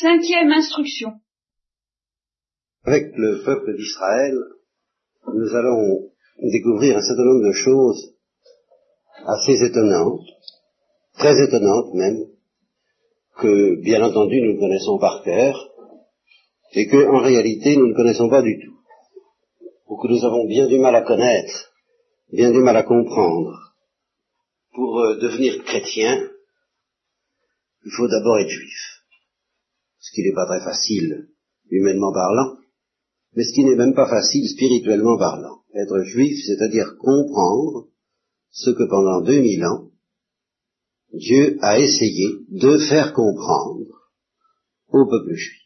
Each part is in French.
Cinquième instruction. Avec le peuple d'Israël, nous allons découvrir un certain nombre de choses assez étonnantes, très étonnantes même, que bien entendu nous connaissons par cœur, et que en réalité nous ne connaissons pas du tout, ou que nous avons bien du mal à connaître, bien du mal à comprendre. Pour euh, devenir chrétien, il faut d'abord être juif, ce qui n'est pas très facile humainement parlant, mais ce qui n'est même pas facile spirituellement parlant. Être juif, c'est-à-dire comprendre ce que pendant 2000 ans, Dieu a essayé de faire comprendre au peuple juif.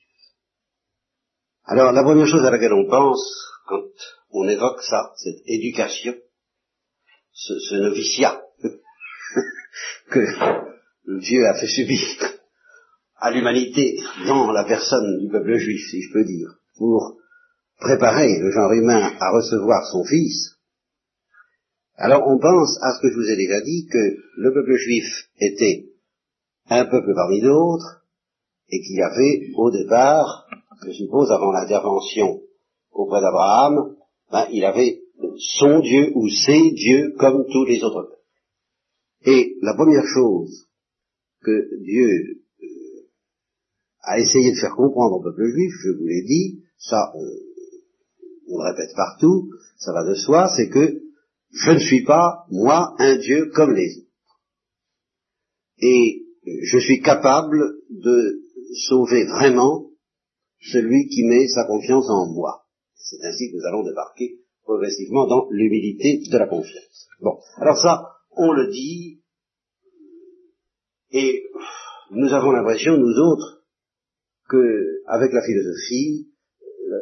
Alors la première chose à laquelle on pense quand on évoque ça, cette éducation, ce, ce noviciat que Dieu a fait subir à l'humanité dans la personne du peuple juif, si je peux dire, pour préparer le genre humain à recevoir son Fils, alors on pense à ce que je vous ai déjà dit, que le peuple juif était un peuple parmi d'autres, et qu'il y avait au départ, je suppose avant l'intervention auprès d'Abraham, ben, il avait son Dieu ou ses dieux comme tous les autres peuples. Et la première chose que Dieu a essayé de faire comprendre au peuple juif, je vous l'ai dit, ça on le répète partout, ça va de soi, c'est que je ne suis pas, moi, un Dieu comme les autres. Et je suis capable de sauver vraiment celui qui met sa confiance en moi. C'est ainsi que nous allons débarquer progressivement dans l'humilité de la confiance. Bon, alors ça, on le dit, et nous avons l'impression, nous autres, que avec la philosophie,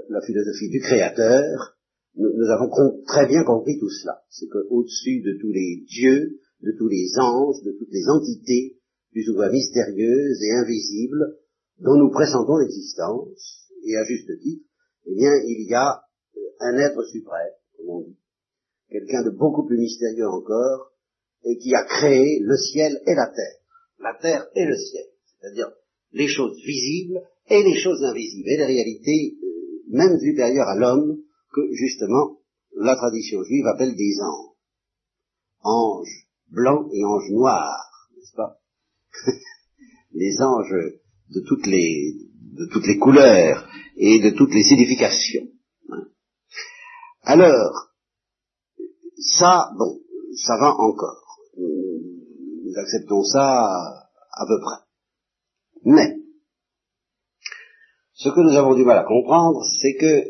la, philosophie du Créateur, nous, avons très bien compris tout cela. C'est qu'au-dessus de tous les dieux, de tous les anges, de toutes les entités, plus ou moins mystérieuses et invisibles, dont nous pressentons l'existence, et à juste titre, eh bien, il y a euh, un être suprême, comme on dit, quelqu'un de beaucoup plus mystérieux encore, et qui a créé le ciel et la terre, la terre et le ciel, c'est-à-dire les choses visibles et les choses invisibles, et les réalités euh, même supérieures à l'homme, que justement la tradition juive appelle des anges. Anges blancs et anges noirs, n'est-ce pas Les anges de toutes les, de toutes les couleurs et de toutes les significations. Hein. Alors, ça, bon, ça va encore. Nous acceptons ça à peu près. Mais, ce que nous avons du mal à comprendre, c'est que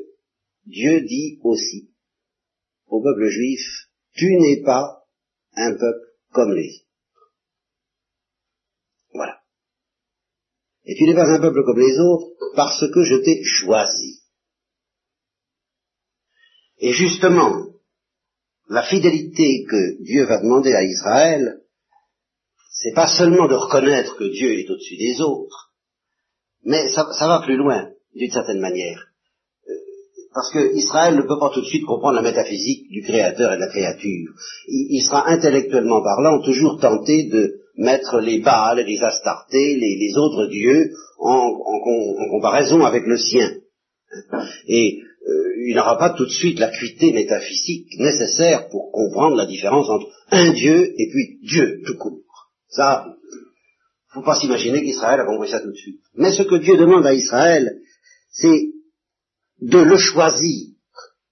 Dieu dit aussi au peuple juif, tu n'es pas un peuple comme les autres. Voilà. Et tu n'es pas un peuple comme les autres parce que je t'ai choisi. Et justement, la fidélité que Dieu va demander à Israël, c'est pas seulement de reconnaître que Dieu est au-dessus des autres, mais ça, va plus loin, d'une certaine manière parce que Israël ne peut pas tout de suite comprendre la métaphysique du Créateur et de la créature. Il, sera intellectuellement parlant toujours tenté de mettre les Baals, les Astartés, les, autres dieux en, comparaison avec le sien. Et euh, il n'aura pas tout de suite l'acuité métaphysique nécessaire pour comprendre la différence entre un Dieu et puis Dieu tout court. Ça, faut pas s'imaginer qu'Israël a compris ça tout de suite. Mais ce que Dieu demande à Israël, c'est de le choisir,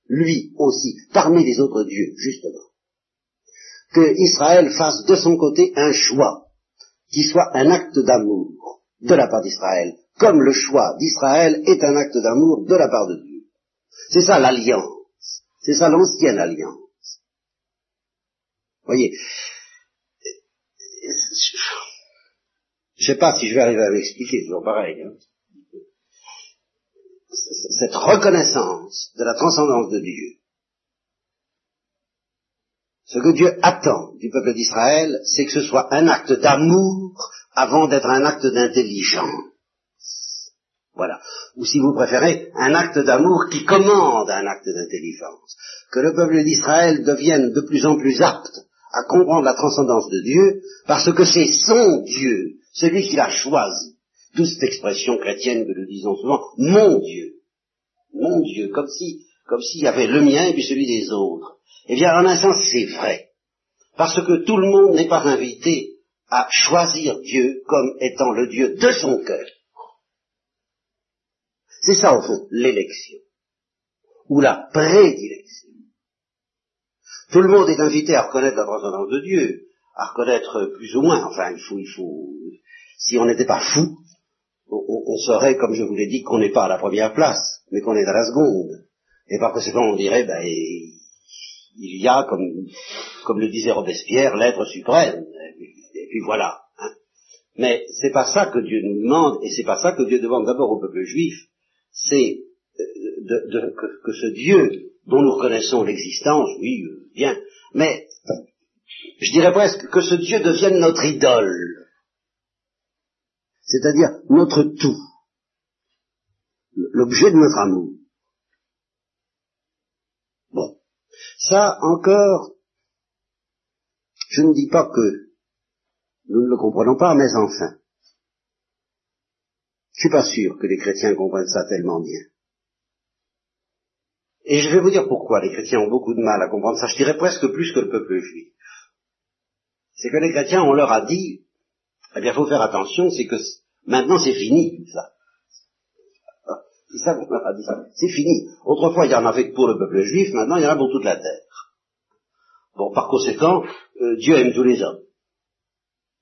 lui aussi, parmi les autres dieux, justement. Que Israël fasse de son côté un choix, qui soit un acte d'amour de la part d'Israël, comme le choix d'Israël est un acte d'amour de la part de Dieu. C'est ça l'alliance, c'est ça l'ancienne alliance. Voyez, je sais pas si je vais arriver à l'expliquer, toujours pareil. Hein cette reconnaissance de la transcendance de Dieu, ce que Dieu attend du peuple d'Israël, c'est que ce soit un acte d'amour avant d'être un acte d'intelligence. Voilà. Ou si vous préférez, un acte d'amour qui commande un acte d'intelligence. Que le peuple d'Israël devienne de plus en plus apte à comprendre la transcendance de Dieu, parce que c'est son Dieu, celui qui l'a choisi, D'où cette expression chrétienne que nous disons souvent, mon Dieu. Mon Dieu, comme si, comme s'il y avait le mien et puis celui des autres. Eh bien, en un sens, c'est vrai. Parce que tout le monde n'est pas invité à choisir Dieu comme étant le Dieu de son cœur. C'est ça, au fond, l'élection. Ou la prédilection. Tout le monde est invité à reconnaître la transcendance de Dieu, à reconnaître plus ou moins, enfin, il faut, il faut, si on n'était pas fou, on, on, saurait, comme je vous l'ai dit, qu'on n'est pas à la première place, mais qu'on est à la seconde. Et par conséquent, on dirait, ben, il y a, comme, comme le disait Robespierre, l'être suprême. Et puis voilà. Hein. Mais c'est pas ça que Dieu nous demande, et c'est pas ça que Dieu demande d'abord au peuple juif. C'est euh, que, ce Dieu dont nous reconnaissons l'existence, oui, euh, bien, mais je dirais presque que ce Dieu devienne notre idole, c'est-à-dire notre tout, l'objet de notre amour. Ça encore, je ne dis pas que nous ne le comprenons pas, mais enfin, je suis pas sûr que les chrétiens comprennent ça tellement bien. Et je vais vous dire pourquoi les chrétiens ont beaucoup de mal à comprendre ça, je dirais presque plus que le peuple juif. C'est que les chrétiens, on leur a dit, eh bien, faut faire attention, c'est que maintenant c'est fini tout ça. C'est ça qu'on a dit. C'est fini. Autrefois, il y en avait que pour le peuple juif, maintenant, il y en a pour toute la terre. Bon, par conséquent, euh, Dieu aime tous les hommes.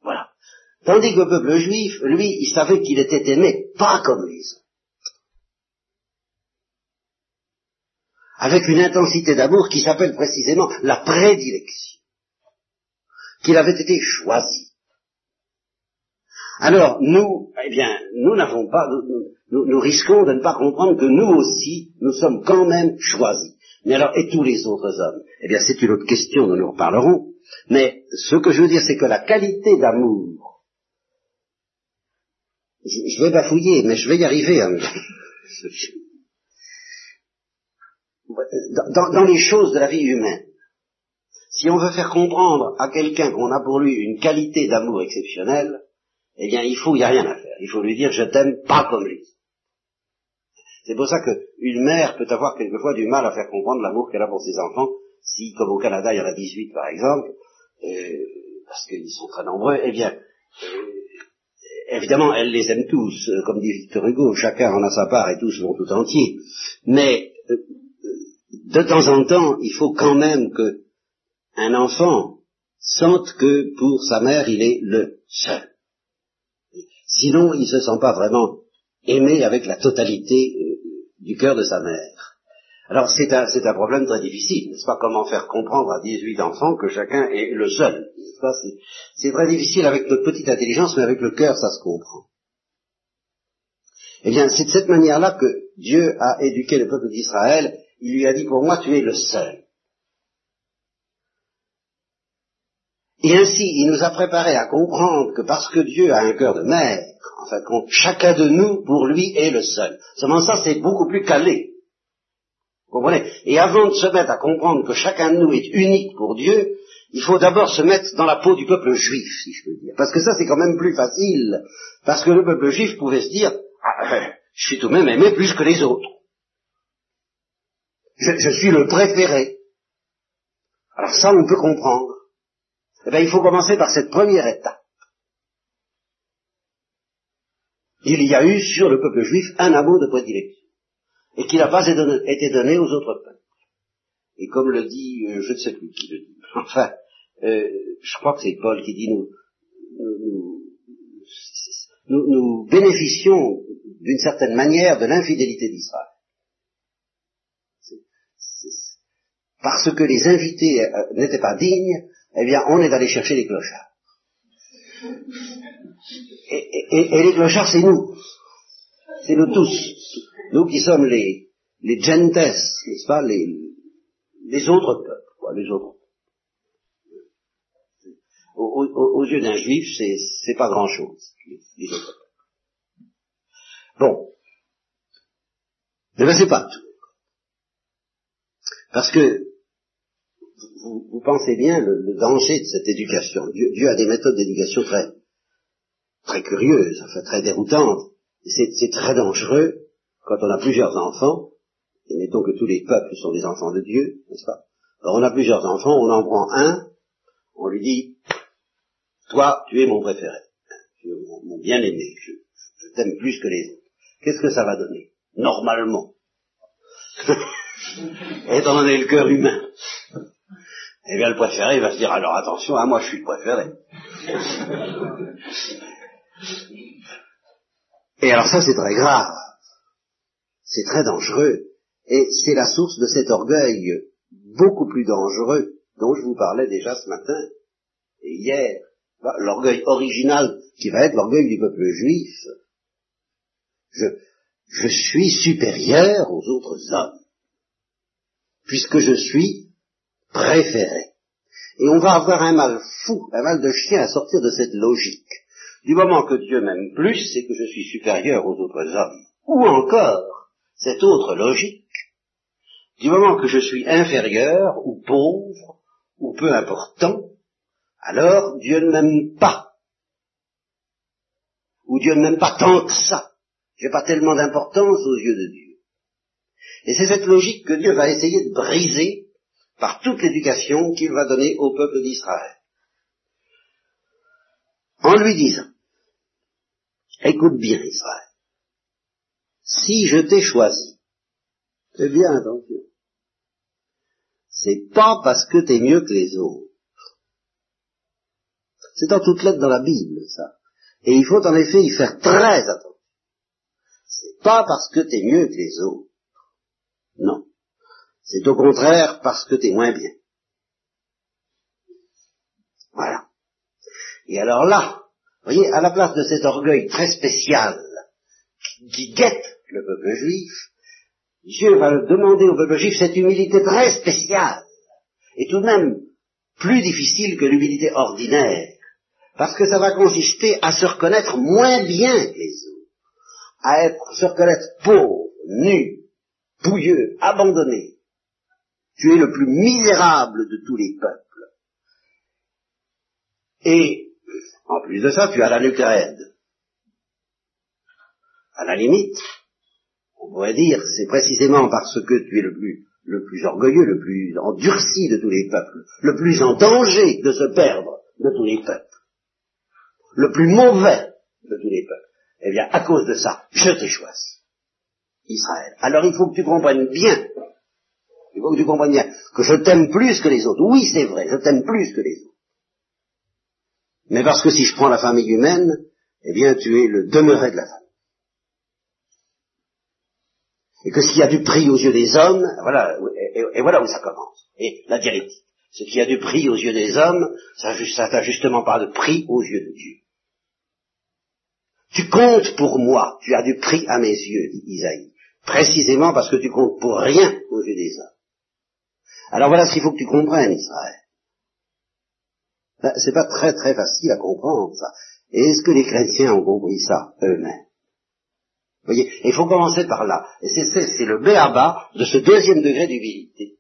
Voilà. Tandis que le peuple juif, lui, il savait qu'il était aimé, pas comme les autres. Avec une intensité d'amour qui s'appelle précisément la prédilection. Qu'il avait été choisi. Alors, nous, eh bien, nous n'avons pas, nous, risquons de ne pas comprendre que nous aussi, nous sommes quand même choisis. Mais alors, et tous les autres hommes? Eh bien, c'est une autre question dont nous reparlerons. Mais ce que je veux dire, c'est que la qualité d'amour, je, vais bafouiller, mais je vais y arriver. Hein. Dans les choses de la vie humaine, si on veut faire comprendre à quelqu'un qu'on a pour lui une qualité d'amour exceptionnelle, eh bien, il faut, il n'y a rien à faire. Il faut lui dire, je t'aime pas comme lui. C'est pour ça qu'une mère peut avoir quelquefois du mal à faire comprendre l'amour qu'elle a pour ses enfants, si, comme au Canada, il y en a 18 par exemple, euh, parce qu'ils sont très nombreux, eh bien, euh, évidemment, elle les aime tous, euh, comme dit Victor Hugo, chacun en a sa part et tous vont tout entier. Mais, de temps en temps, il faut quand même que un enfant sente que pour sa mère, il est le seul. Sinon, il ne se sent pas vraiment aimé avec la totalité euh, du cœur de sa mère. Alors c'est un, c'est un problème très difficile, n'est-ce pas? Comment faire comprendre à 18 enfants que chacun est le seul n'est-ce pas? C'est, très difficile avec notre petite intelligence, mais avec le cœur, ça se comprend. Eh bien, c'est de cette manière-là que Dieu a éduqué le peuple d'Israël. Il lui a dit, pour moi, tu es le seul. Et ainsi, il nous a préparé à comprendre que parce que Dieu a un cœur de mère, en fait, chacun de nous, pour lui, est le seul. Seulement ça, c'est beaucoup plus calé. Vous comprenez? Et avant de se mettre à comprendre que chacun de nous est unique pour Dieu, il faut d'abord se mettre dans la peau du peuple juif, si je peux dire. Parce que ça, c'est quand même plus facile. Parce que le peuple juif pouvait se dire, ah, euh, je suis tout de même aimé plus que les autres. je suis le préféré. Alors ça, on peut comprendre. Eh bien, il faut commencer par cette première étape. Il y a eu sur le peuple juif un amour de prédilection, et qui n'a pas été donné aux autres peuples. Et comme le dit, euh, je ne sais plus qui le dit, enfin, euh, je crois que c'est Paul qui dit, nous, nous, nous bénéficions d'une certaine manière de l'infidélité d'Israël. Parce que les invités euh, n'étaient pas dignes, eh bien, on est allé chercher les clochards. Et, les clochards, c'est nous. C'est nous tous. Nous qui sommes les, les gentes, n'est-ce pas, les, autres peuples, quoi, les autres. Aux, yeux d'un juif, c'est, pas grand chose, les. Bon. Mais ben, c'est pas tout. Parce que vous, pensez bien le, danger de cette éducation. Dieu, a des méthodes d'éducation très, très curieuse, enfin très déroutante. C'est très dangereux quand on a plusieurs enfants, et mettons que tous les peuples sont des enfants de Dieu, n'est-ce pas? Alors on a plusieurs enfants, on en prend un, on lui dit, toi, tu es mon préféré, tu es mon, bien-aimé, je, je t'aime plus que les autres. Qu'est-ce que ça va donner? Normalement. Étant donné le cœur humain. Eh bien, le préféré, va se dire, alors attention, à moi je suis le préféré. Et alors ça, c'est très grave. C'est très dangereux. Et c'est la source de cet orgueil beaucoup plus dangereux dont je vous parlais déjà ce matin et hier. L'orgueil original qui va être l'orgueil du peuple juif. Je, je suis supérieur aux autres hommes, puisque je suis préféré. Et on va avoir un mal fou, un mal de chien à sortir de cette logique. Du moment que Dieu m'aime plus, c'est que je suis supérieur aux autres hommes. Ou encore, cette autre logique, du moment que je suis inférieur, ou pauvre, ou peu important, alors Dieu ne m'aime pas. Ou Dieu ne m'aime pas tant que ça. J'ai pas tellement d'importance aux yeux de Dieu. Et c'est cette logique que Dieu va essayer de briser par toute l'éducation qu'il va donner au peuple d'Israël. En lui disant, écoute bien Israël, si je t'ai choisi, fais bien attention, c'est pas parce que t'es mieux que les autres. C'est en toutes lettres dans la Bible, ça. Et il faut en effet y faire très attention. C'est pas parce que t'es mieux que les autres. Non. C'est au contraire parce que t'es moins bien. Voilà. Et alors là, vous voyez, à la place de cet orgueil très spécial qui guette le peuple juif, Dieu va demander au peuple juif cette humilité très spéciale, et tout de même plus difficile que l'humilité ordinaire, parce que ça va consister à se reconnaître moins bien que les autres, à être, se reconnaître pauvre, nu, bouilleux, abandonné, tu es le plus misérable de tous les peuples. Et, en plus de ça, tu as la nucléaire. À la limite, on pourrait dire, c'est précisément parce que tu es le plus, le plus orgueilleux, le plus endurci de tous les peuples, le plus en danger de se perdre de tous les peuples, le plus mauvais de tous les peuples. Eh bien, à cause de ça, je t'ai choisi, Israël. Alors il faut que tu comprennes bien que tu comprennes bien que je t'aime plus que les autres. Oui, c'est vrai, je t'aime plus que les autres. Mais parce que si je prends la famille humaine, eh bien, tu es le demeuré de la famille. Et que s'il y a du prix aux yeux des hommes, voilà, et, voilà où ça commence. Et la dialectique. Ce qui a du prix aux yeux des hommes, ça n'a justement pas de prix aux yeux de Dieu. Tu comptes pour moi, tu as du prix à mes yeux, dit Isaïe, précisément parce que tu comptes pour rien aux yeux des hommes. Alors voilà ce qu'il faut que tu comprennes, Israël. Ben, c'est pas très très facile à comprendre ça. Et est-ce que les chrétiens ont compris ça eux-mêmes? Vous voyez, il faut commencer par là. Et c'est le béaba de ce deuxième degré d'humilité.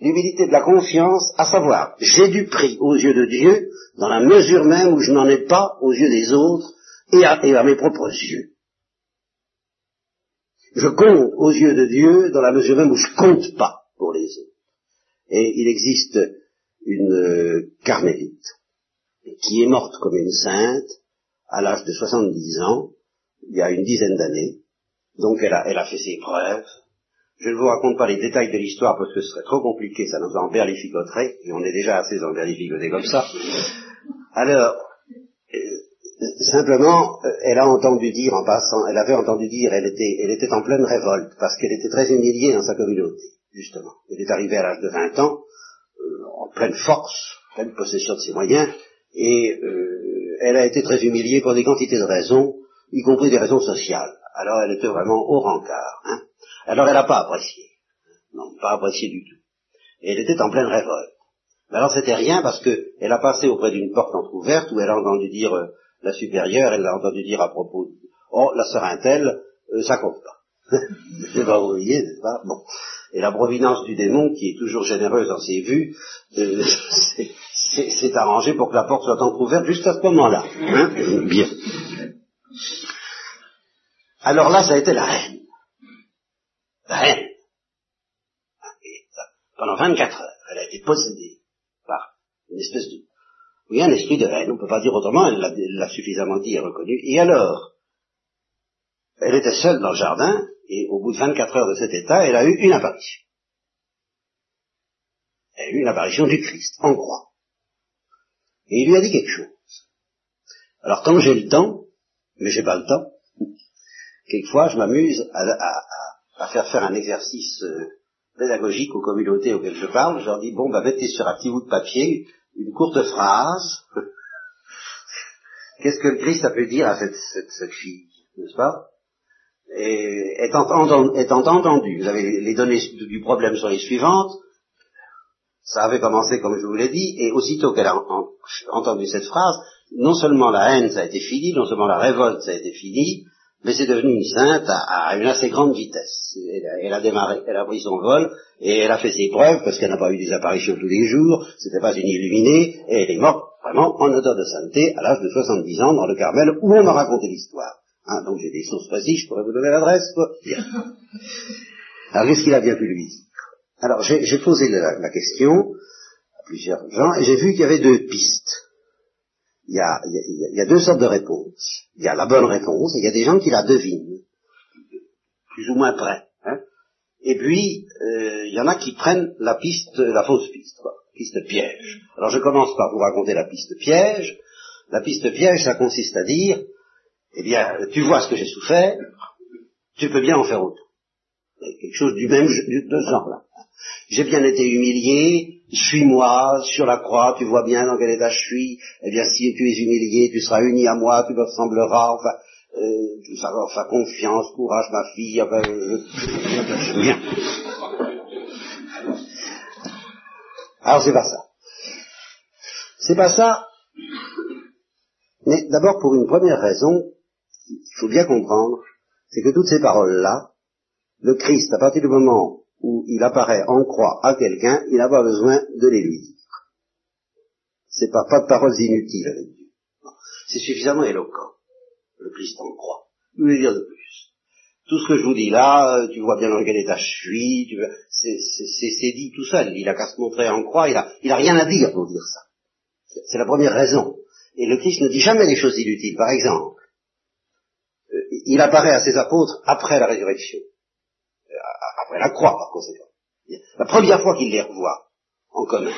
L'humilité de la confiance, à savoir, j'ai du prix aux yeux de Dieu dans la mesure même où je n'en ai pas aux yeux des autres et à, et à mes propres yeux. Je compte aux yeux de Dieu dans la mesure même où je compte pas pour les autres. Et il existe une euh, carmélite qui est morte comme une sainte à l'âge de 70 ans, il y a une dizaine d'années. Donc elle a, elle a fait ses preuves. Je ne vous raconte pas les détails de l'histoire parce que ce serait trop compliqué, ça nous emberlificoterait, et on est déjà assez emberlificoté comme ça. Alors, euh, simplement, euh, elle a entendu dire en passant, elle avait entendu dire, elle était, elle était en pleine révolte, parce qu'elle était très humiliée dans sa communauté justement. Elle est arrivée à l'âge de 20 ans, euh, en pleine force, en pleine possession de ses moyens, et euh, elle a été très humiliée pour des quantités de raisons, y compris des raisons sociales. Alors elle était vraiment au rencard. Hein. Alors elle n'a pas apprécié. Non, pas apprécié du tout. Et elle était en pleine révolte. Mais alors c'était rien parce qu'elle a passé auprès d'une porte entr'ouverte où elle a entendu dire euh, la supérieure, elle a entendu dire à propos, oh la sœur Intel, ça compte pas. c'est pas voyez, n'est-ce pas? Bon. Et la providence du démon, qui est toujours généreuse dans ses vues, euh, s'est arrangée pour que la porte soit entrouverte juste à ce moment-là. Hein Bien. alors là, ça a été la haine. La haine. pendant 24 heures, elle a été possédée par une espèce de... Oui, un esprit de haine, on ne peut pas dire autrement, elle l'a suffisamment dit et reconnu. Et alors, elle était seule dans le jardin, et au bout de 24 heures de cet état, elle a eu une apparition. Elle a eu une apparition du Christ, en croix. Et il lui a dit quelque chose. Alors quand j'ai le temps, mais j'ai pas le temps, quelquefois je m'amuse à, faire faire un exercice euh, pédagogique aux communautés auxquelles je parle. Je leur dis, bon, bah mettez sur un petit bout de papier une courte phrase. Qu'est-ce que le Christ a pu dire à cette, cette, fille, n'est-ce pas? Étant, étant entendu, vous avez les données du problème sont les suivantes, ça avait commencé comme je vous l'ai dit, et aussitôt qu'elle a entendu cette phrase, non seulement la haine ça a été fini, non seulement la révolte ça a été fini, mais c'est devenu une sainte à, une assez grande vitesse. Elle a, démarré, elle a pris son vol, et elle a fait ses preuves, parce qu'elle n'a pas eu des apparitions tous les jours, c'était pas une illuminée, et elle est morte vraiment en odeur de sainteté à l'âge de 70 ans dans le Carmel, où on m'a raconté l'histoire. Hein, donc j'ai des sources précises, je pourrais vous donner l'adresse. Alors qu'est-ce qu'il a bien pu lui dire? Alors j'ai posé la, question à plusieurs gens et j'ai vu qu'il y avait deux pistes. Il y, a, il, y a, deux sortes de réponses. Il y a la bonne réponse et il y a des gens qui la devinent, plus ou moins près. Hein. Et puis, euh, il y en a qui prennent la piste, la fausse piste, quoi, piste piège. Alors je commence par vous raconter la piste piège. La piste piège, ça consiste à dire, eh bien, tu vois ce que j'ai souffert, tu peux bien en faire autre. Quelque chose du même genre-là. J'ai bien été humilié, suis-moi sur la croix, tu vois bien dans quel état je suis, eh bien si tu es humilié, tu seras uni à moi, tu me ressembleras, enfin, euh, ça, enfin confiance, courage ma fille, enfin, je, bien. Alors c'est pas ça. C'est pas ça, mais d'abord pour une première raison, il faut bien comprendre, c'est que toutes ces paroles-là, le Christ, à partir du moment où il apparaît en croix à quelqu'un, il n'a pas besoin de les lui dire. C'est pas, pas de paroles inutiles avec Dieu. C'est suffisamment éloquent, le Christ en croix. Je veux dire de plus. Tout ce que je vous dis là, euh, tu vois bien dans quel état je suis, c'est dit tout seul. Il a qu'à se montrer en croix, il a, il a rien à dire pour dire ça. C'est la première raison. Et le Christ ne dit jamais des choses inutiles. Par exemple, il apparaît à ses apôtres après la résurrection après la croix par conséquent. La première fois qu'il les revoit en commun,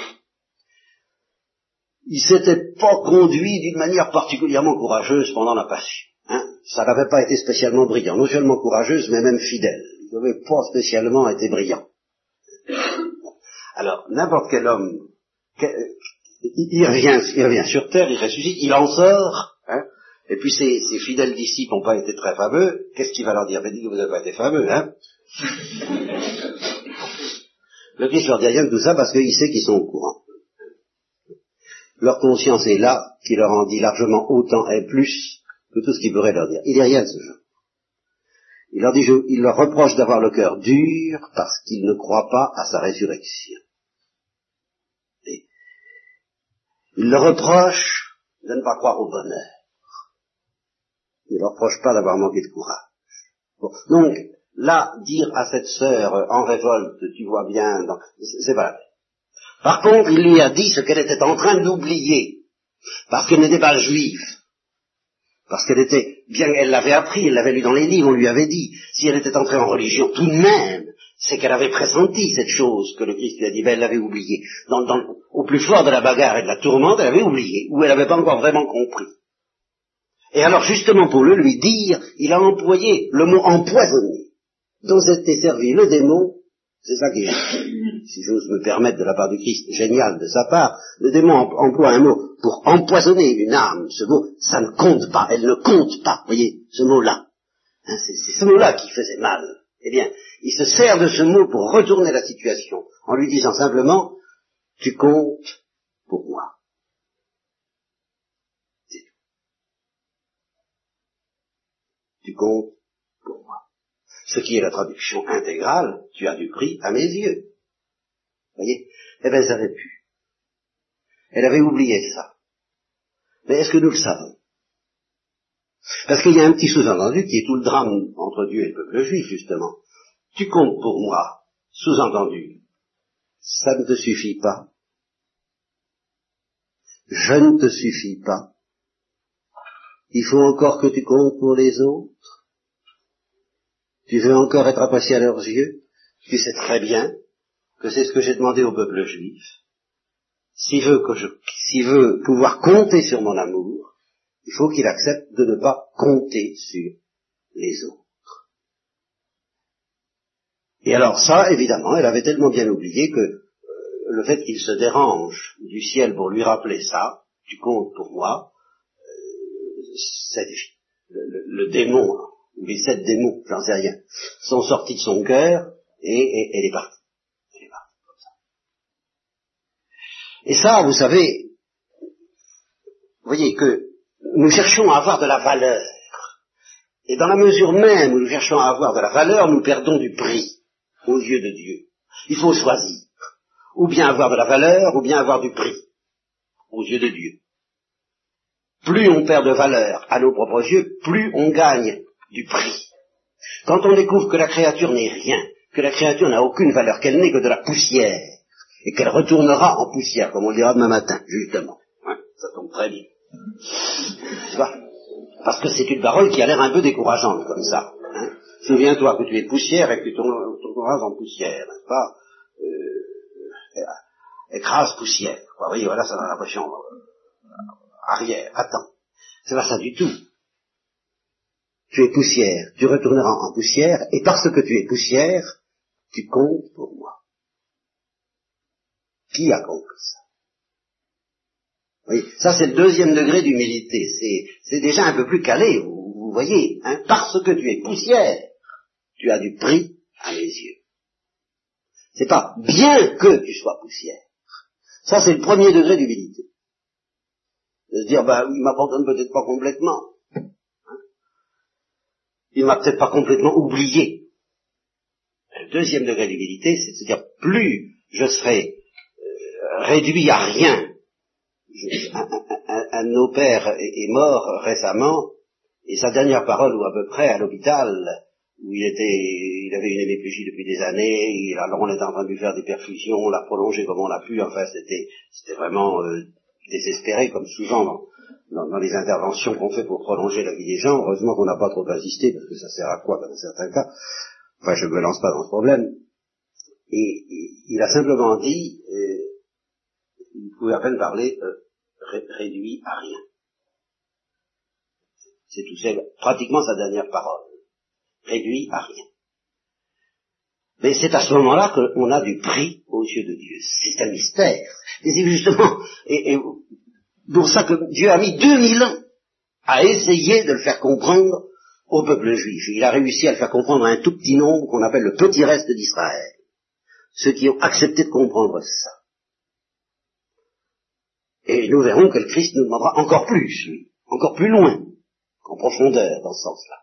il s'était pas conduit d'une manière particulièrement courageuse pendant la passion. Hein. Ça n'avait pas été spécialement brillant, non seulement courageuse, mais même fidèle. Il n'avait pas spécialement été brillant. Alors, n'importe quel homme, il, revient, il revient sur terre, il ressuscite, il en sort, et puis ses, fidèles disciples n'ont pas été très fameux, qu'est-ce qu'il va leur dire? Ben dit que vous n'avez pas été fameux, hein le Christ leur dit rien de tout ça parce qu'il sait qu'ils sont au courant. Leur conscience est là, qui leur en dit largement autant et plus que tout ce qu'il pourrait leur dire. Il n'est rien de ce genre. Il leur dit, il leur reproche d'avoir le cœur dur parce qu'ils ne croient pas à sa résurrection. Il leur reproche de ne pas croire au bonheur. Ne leur reproche pas d'avoir manqué de courage. Donc, Là, dire à cette sœur en révolte, tu vois bien, c'est pas Par contre, il lui a dit ce qu'elle était en train d'oublier, parce qu'elle n'était pas juive, parce qu'elle était, bien elle l'avait appris, elle l'avait lu dans les livres, on lui avait dit, si elle était entrée en religion, tout de même, c'est qu'elle avait pressenti cette chose que le Christ lui a dit, ben elle l'avait oubliée. au plus fort de la bagarre et de la tourmente, elle avait oublié, ou elle n'avait pas encore vraiment compris. Et alors justement pour le lui dire, il a employé le mot empoisonné dont s'était servi le démon, c'est ça qui est, si j'ose me permettre de la part du Christ, génial de sa part, le démon emploie un mot pour empoisonner une âme. Ce mot, ça ne compte pas, elle ne compte pas, voyez, ce mot-là. Hein, c'est ce mot-là qui faisait mal. Eh bien, il se sert de ce mot pour retourner la situation, en lui disant simplement, tu comptes pour moi. C'est tout. Tu comptes ce qui est la traduction intégrale, tu as du prix à mes yeux. Vous voyez? Eh bien, elle avait pu. Elle avait oublié ça. Mais est-ce que nous le savons? Parce qu'il y a un petit sous-entendu qui est tout le drame entre Dieu et le peuple juif, justement. Tu comptes pour moi, sous-entendu, ça ne te suffit pas. Je ne te suffis pas. Il faut encore que tu comptes pour les autres. Tu veux encore être apprécié à leurs yeux. Tu sais très bien que c'est ce que j'ai demandé au peuple juif. S'il veut, que pouvoir compter sur mon amour, il faut qu'il accepte de ne pas compter sur les autres. Et alors ça, évidemment, elle avait tellement bien oublié que euh, le fait qu'il se dérange du ciel pour lui rappeler ça, tu comptes pour moi, le, démon, ou les sept démons, j'en sais rien, sont sortis de son cœur et, elle est partie. Et ça, vous savez, vous voyez que nous cherchons à avoir de la valeur. Et dans la mesure même où nous cherchons à avoir de la valeur, nous perdons du prix aux yeux de Dieu. Il faut choisir. Ou bien avoir de la valeur, ou bien avoir du prix aux yeux de Dieu. Plus on perd de valeur à nos propres yeux, plus on gagne du prix. Quand on découvre que la créature n'est rien, que la créature n'a aucune valeur, qu'elle n'est que de la poussière, et qu'elle retournera en poussière, comme on dira demain matin, justement. ça tombe très bien. Parce que c'est une parole qui a l'air un peu décourageante comme ça. Hein. Souviens-toi que tu es poussière et que tu tourneras en poussière, n'est-ce pas? Euh, Écrase poussière. Oui, voilà, ça donne l'impression. Arrière, attends. C'est pas ça du tout. Tu es poussière, tu retourneras en poussière, et parce que tu es poussière, tu comptes pour moi. Qui a compris ça? Oui, ça c'est le deuxième degré d'humilité. C'est déjà un peu plus calé, vous, vous voyez. Hein, parce que tu es poussière, tu as du prix à mes yeux. C'est pas bien que tu sois poussière. Ça c'est le premier degré d'humilité. De se dire, bah, il m'abandonne peut-être pas complètement. Hein? il m'a peut-être pas complètement oublié. Deuxième degré d'humilité, c'est de se dire, plus je serai euh, réduit à rien un, nos pères est, mort récemment, et sa dernière parole, ou à peu près, à l'hôpital, où il était, il avait une hémiplégie depuis des années, il, alors on était en train de lui faire des perfusions, on l'a prolongé comme on l'a pu, enfin c'était, c'était vraiment euh, désespéré, comme souvent dans, les interventions qu'on fait pour prolonger la vie des gens, heureusement qu'on n'a pas trop insisté, parce que ça sert à quoi dans certains cas, enfin je ne me lance pas dans ce problème, et, il a simplement dit, euh, il pouvait à peine parler euh, réduit à rien. C'est tout, c'est pratiquement sa dernière parole. Réduit à rien. Mais c'est à ce moment-là qu'on a du prix aux yeux de Dieu. C'est un mystère. Et c'est justement, et, pour ça que Dieu a mis 2000 ans à essayer de le faire comprendre au peuple juif. Il a réussi à le faire comprendre à un tout petit nombre qu'on appelle le petit reste d'Israël. Ceux qui ont accepté de comprendre ça. Et nous verrons que le Christ nous demandera encore plus, encore plus loin, en profondeur dans ce sens-là.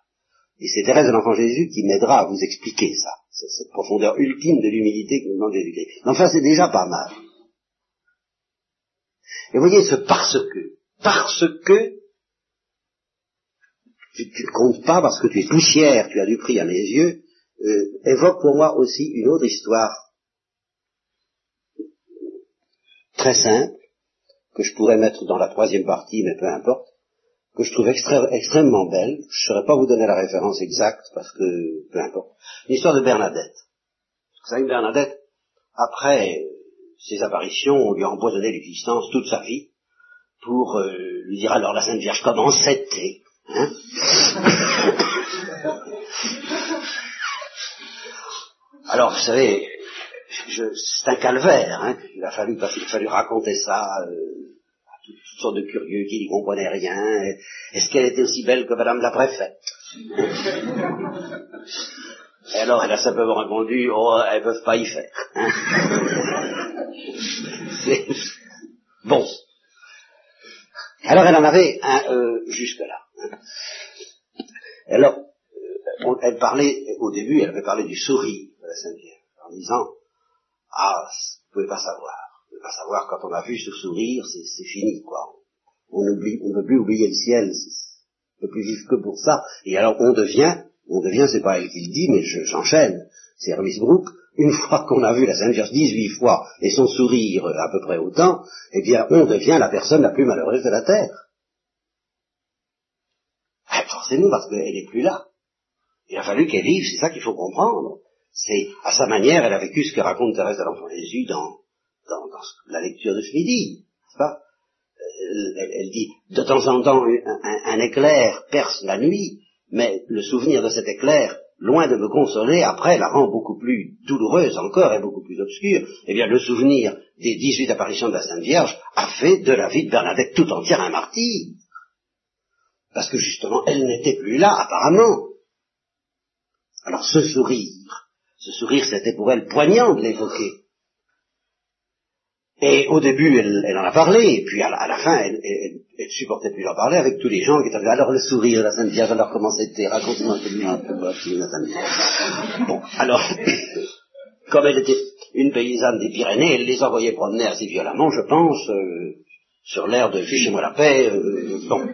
Et c'est Thérèse de l'Enfant Jésus qui m'aidera à vous expliquer ça, cette profondeur ultime de l'humilité que nous demande Jésus-Christ. Enfin, c'est déjà pas mal. Et voyez, ce parce que, parce que, tu ne comptes pas parce que tu es poussière, tu as du prix à mes yeux, euh, évoque pour moi aussi une autre histoire très simple, que je pourrais mettre dans la troisième partie, mais peu importe, que je trouve extrêmement belle. Je ne saurais pas vous donner la référence exacte parce que peu importe. L'histoire de Bernadette. Vous savez, Bernadette, après ses apparitions, on lui a empoisonné l'existence toute sa vie pour euh, lui dire alors la Sainte Vierge comment c'était hein Alors, vous savez, c'est un calvaire. Hein. Il a fallu, parce qu'il a fallu raconter ça euh, toutes sortes de curieux qui n'y comprenaient rien. Est-ce qu'elle était aussi belle que Madame la préfète Et alors elle a simplement répondu, oh, elles peuvent pas y faire. Hein. bon. Alors elle en avait un euh, jusque-là. Hein. Alors, euh, elle parlait, au début, elle avait parlé du sourire de la Sainte Vierge, en disant, ah, vous pouvez pas savoir à savoir, quand on a vu ce sourire, c'est fini, quoi. On oublie, on ne peut plus oublier le ciel. ne peut plus vivre que pour ça. Et alors on devient, on devient, c'est pas elle qui le dit, mais j'enchaîne, c'est Brooke, une fois qu'on a vu la Sainte Vierge 18 fois et son sourire à peu près autant, eh bien on devient la personne la plus malheureuse de la terre. Forcément parce qu'elle n'est plus là. Il a fallu qu'elle vive, c'est ça qu'il faut comprendre. C'est à sa manière, elle a vécu ce que raconte Thérèse de l'Enfant Jésus dans, la lecture de ce midi, pas? Elle, dit de temps en temps un, éclair perce la nuit, mais le souvenir de cet éclair, loin de me consoler, après la rend beaucoup plus douloureuse encore et beaucoup plus obscure. Eh bien, le souvenir des 18 apparitions de la Sainte Vierge a fait de la vie de Bernadette tout entière un martyr. Parce que justement, elle n'était plus là, apparemment. Alors ce sourire, ce sourire, c'était pour elle poignant de l'évoquer. Et au début, elle, en a parlé, et puis à la, fin, elle, elle, supportait plus en parler avec tous les gens qui étaient Alors le sourire, la Sainte Vierge, alors comment c'était Raconte-moi un peu, la Sainte Vierge. Bon, alors, comme elle était une paysanne des Pyrénées, elle les envoyait promener assez violemment, je pense, euh, sur l'air de Fichez-moi la paix. Euh, bon.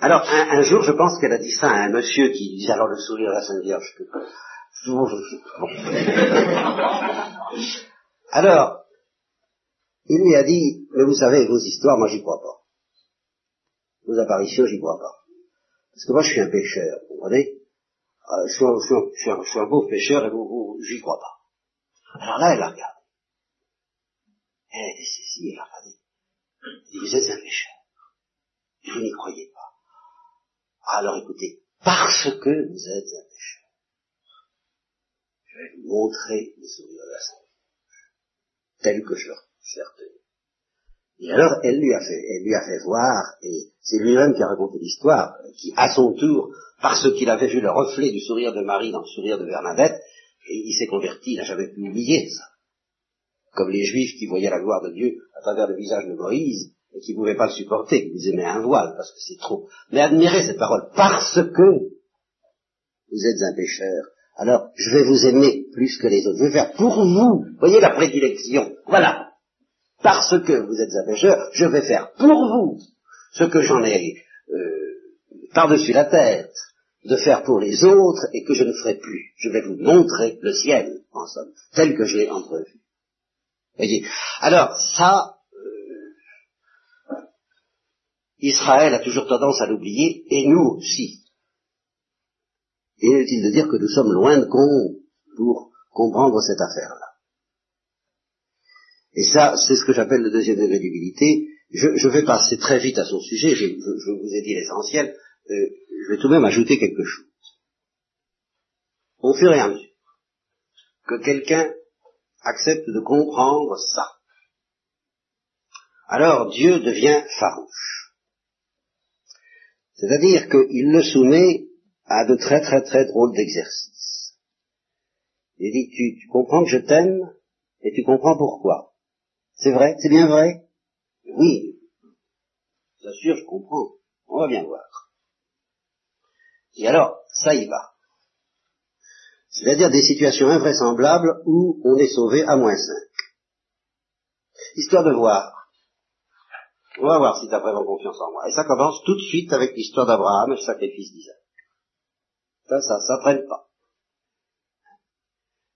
Alors, un, jour, je pense qu'elle a dit ça à un monsieur qui disait alors le sourire de la Sainte Vierge. Bon. Alors, il lui a dit, mais vous savez, vos histoires, moi j'y crois pas. Vos apparitions, j'y crois pas. Parce que moi je suis un pécheur, vous comprenez? Euh, je, suis un, beau pécheur et vous, j'y crois pas. Alors là, elle a regardé. Elle a dit, si, si, elle a regardé. Vous êtes un pécheur. Et vous n'y croyez pas. Alors écoutez, parce que vous êtes un pécheur, je vais vous montrer le sourire de la sainte tel. Et alors, elle lui a fait, elle lui a fait voir, et c'est lui-même qui a raconté l'histoire, qui, à son tour, parce qu'il avait vu le reflet du sourire de Marie dans le sourire de Bernadette, et il s'est converti, il n'a jamais pu oublier ça. Comme les Juifs qui voyaient la gloire de Dieu à travers le visage de Moïse, et qui ne pouvaient pas le supporter, qui vous aimaient un voile, parce que c'est trop. Mais admirez cette parole, parce que vous êtes un pécheur, alors je vais vous aimer plus que les autres. Je vais faire pour vous, voyez la prédilection, voilà. Parce que vous êtes un pécheur, je vais faire pour vous ce que j'en ai euh, par-dessus la tête de faire pour les autres et que je ne ferai plus. Je vais vous montrer le ciel, en somme, tel que je l'ai entrevu. Voyez. Alors, ça, euh, Israël a toujours tendance à l'oublier, et nous aussi. Inutile de dire que nous sommes loin de compte pour comprendre cette affaire-là? Et ça, c'est ce que j'appelle le deuxième degré d'humilité. Je, vais passer très vite à son sujet, je, vous ai dit l'essentiel, euh, je vais tout de même ajouter quelque chose. Au fur et à mesure que quelqu'un accepte de comprendre ça, alors Dieu devient farouche. C'est-à-dire qu'il le soumet à de très très très drôles d'exercices. Il dit, tu, tu comprends que je t'aime et tu comprends pourquoi. C'est vrai? C'est bien vrai? Oui. Bien sûr, je comprends. On va bien voir. Et alors, ça y va. C'est-à-dire des situations invraisemblables où on est sauvé à moins 5. Histoire de voir. On va voir si tu as vraiment confiance en moi. Et ça commence tout de suite avec l'histoire d'Abraham et le sacrifice d'Isaac. Ça, ça, traîne pas.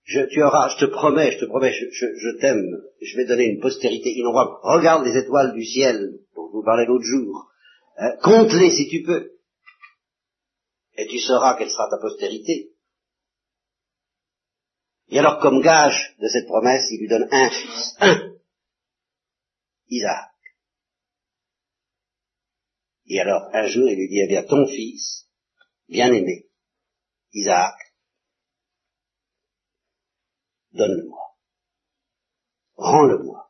Je, tu auras, je te promets, je te promets, je, t'aime, je vais donner une postérité innombrable. Regarde les étoiles du ciel, dont je vous parlais l'autre jour. Hein, compte-les si tu peux. Et tu sauras quelle sera ta postérité. Et alors, comme gage de cette promesse, il lui donne un fils, un, Isaac. Et alors, un jour, il lui dit, eh bien, ton fils, bien aimé, Isaac, donne-le-moi. Rends-le-moi.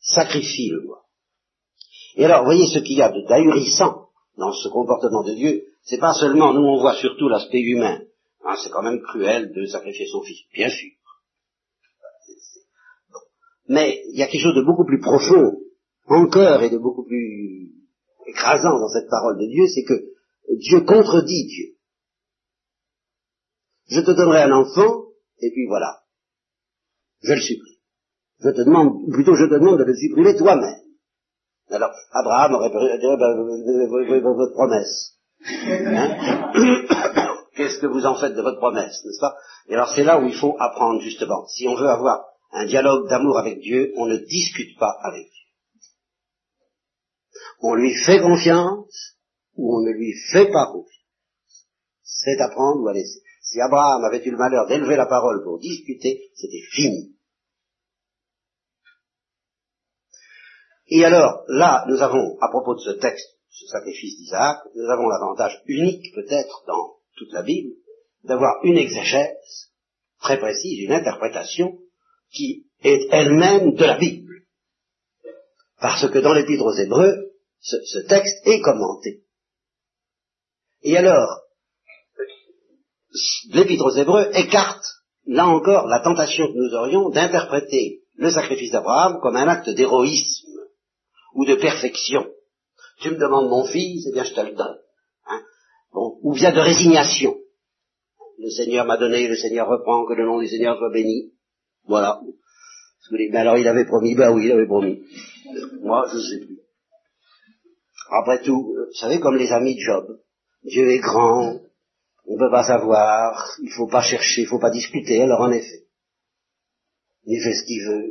Sacrifie-le-moi. Et alors, voyez ce qu'il y a de d'ahurissant dans ce comportement de Dieu. C'est pas seulement, nous on voit surtout l'aspect humain. Hein, c'est quand même cruel de sacrifier son fils, bien sûr. Mais il y a quelque chose de beaucoup plus profond, encore, et de beaucoup plus écrasant dans cette parole de Dieu, c'est que Dieu contredit Dieu je te donnerai un enfant, et puis voilà. Je le supprime. Je te demande, plutôt je te demande de le supprimer toi-même. Alors, Abraham aurait dire, ben, votre promesse. Hein Qu'est-ce que vous en faites de votre promesse, n'est-ce pas? Et alors c'est là où il faut apprendre justement. Si on veut avoir un dialogue d'amour avec Dieu, on ne discute pas avec Dieu. On lui fait confiance ou on ne lui fait pas confiance. C'est à prendre ou à laisser. Abraham avait eu le malheur d'élever la parole pour discuter, c'était fini. Et alors, là, nous avons, à propos de ce texte, ce sacrifice d'Isaac, nous avons l'avantage unique, peut-être, dans toute la Bible, d'avoir une exégèse très précise, une interprétation qui est elle-même de la Bible. Parce que dans l'Épître aux Hébreux, ce texte est commenté. Et alors, l'Épître aux Hébreux écarte, là encore, la tentation que nous aurions d'interpréter le sacrifice d'Abraham comme un acte d'héroïsme ou de perfection. Tu me demandes mon fils, eh bien je te le donne. Hein. Bon, ou bien de résignation. Le Seigneur m'a donné, le Seigneur reprend, que le nom du Seigneur soit béni. Voilà. Mais alors il avait promis, ben oui, il avait promis. Moi, je ne sais plus. Après tout, vous savez, comme les amis de Job, Dieu est grand, on ne peut pas savoir, il ne faut pas chercher, il ne faut pas discuter, alors en effet, il fait ce qu'il veut,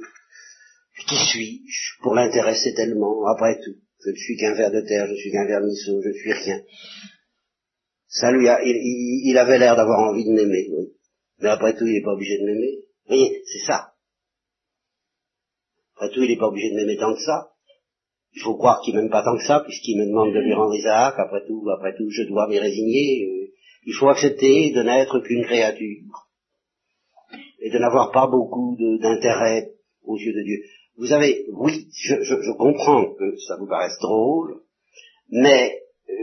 qui suis-je pour l'intéresser tellement? Après tout, je ne suis qu'un ver de terre, je suis qu'un vermisseau, je ne suis rien. Ça lui a, il, avait l'air d'avoir envie de m'aimer, oui. Mais après tout, il n'est pas obligé de m'aimer. Vous voyez, c'est ça. Après tout, il n'est pas obligé de m'aimer tant que ça. Il faut croire qu'il m'aime pas tant que ça, puisqu'il me demande de lui rendre Isaac. Après tout, après tout, je dois m'y résigner. Il faut accepter de n'être qu'une créature et de n'avoir pas beaucoup d'intérêt aux yeux de Dieu. Vous avez, oui, je, comprends que ça vous paraisse drôle, mais euh,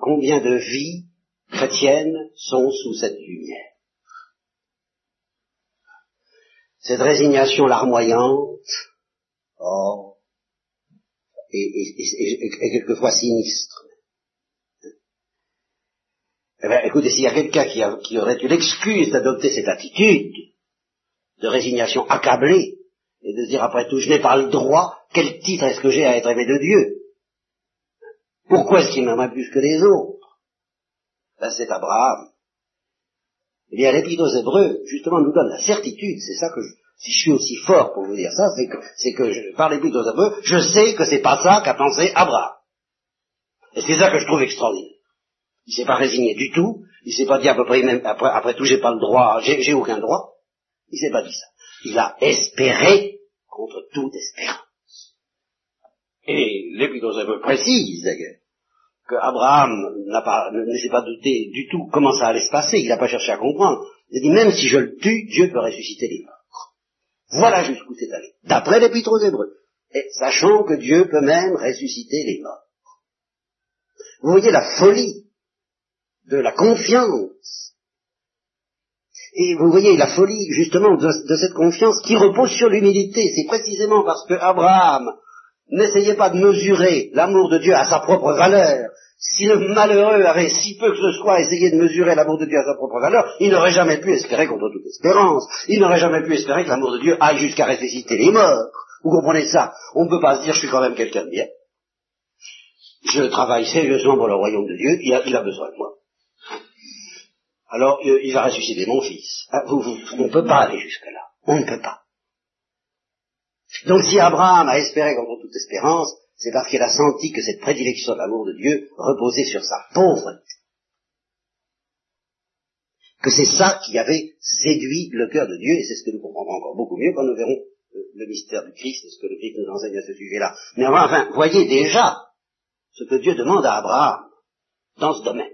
combien de vies chrétiennes sont sous cette lumière? Cette résignation larmoyante, oh, et, quelquefois sinistre. Eh bien, écoutez, s'il y a quelqu'un qui, aurait eu l'excuse d'adopter cette attitude de résignation accablée, et de se dire après tout, je n'ai pas le droit, quel titre est-ce que j'ai à être aimé de Dieu? Pourquoi est-ce qu'il m'aimerait plus que les autres? Ben c'est Abraham. Eh bien, l'Épître aux Hébreux, justement, nous donne la certitude, c'est ça que je, si je suis aussi fort pour vous dire ça, c'est que, c'est que je, par l'Épître aux Hébreux, je sais que c'est pas ça qu'a pensé Abraham. Et c'est ça que je trouve extraordinaire. Il s'est pas résigné du tout, il s'est pas dit à peu près même, après, après tout, j'ai pas le droit, j'ai, aucun droit. Il s'est pas dit ça. Il a espéré contre toute espérance. Et l'Épître précise d'ailleurs que Abraham n'a pas, ne s'est pas douté du tout comment ça allait se passer, il n'a pas cherché à comprendre. Il a dit même si je le tue, Dieu peut ressusciter les morts. Voilà jusqu'où c'est allé, d'après l'Épître aux Hébreux. Et sachant que Dieu peut même ressusciter les morts. Vous voyez la folie de la confiance et vous voyez la folie justement de, cette confiance qui repose sur l'humilité. C'est précisément parce que Abraham n'essayait pas de mesurer l'amour de Dieu à sa propre valeur. Si le malheureux avait si peu que ce soit essayé de mesurer l'amour de Dieu à sa propre valeur, il n'aurait jamais pu espérer contre toute espérance. Il n'aurait jamais pu espérer que l'amour de Dieu aille jusqu'à ressusciter les morts. Vous comprenez ça? On ne peut pas se dire je suis quand même quelqu'un de bien. Je travaille sérieusement pour le royaume de Dieu, il a, il a besoin de moi alors il va ressusciter mon fils. Ah, on ne peut pas aller jusque-là. On ne peut pas. Donc si Abraham a espéré contre toute espérance, c'est parce qu'il a senti que cette prédilection de l'amour de Dieu reposait sur sa pauvreté. Que c'est ça qui avait séduit le cœur de Dieu, et c'est ce que nous comprendrons encore beaucoup mieux quand nous verrons le mystère du Christ et ce que le Christ nous enseigne à ce sujet-là. Mais enfin, voyez déjà ce que Dieu demande à Abraham dans ce domaine.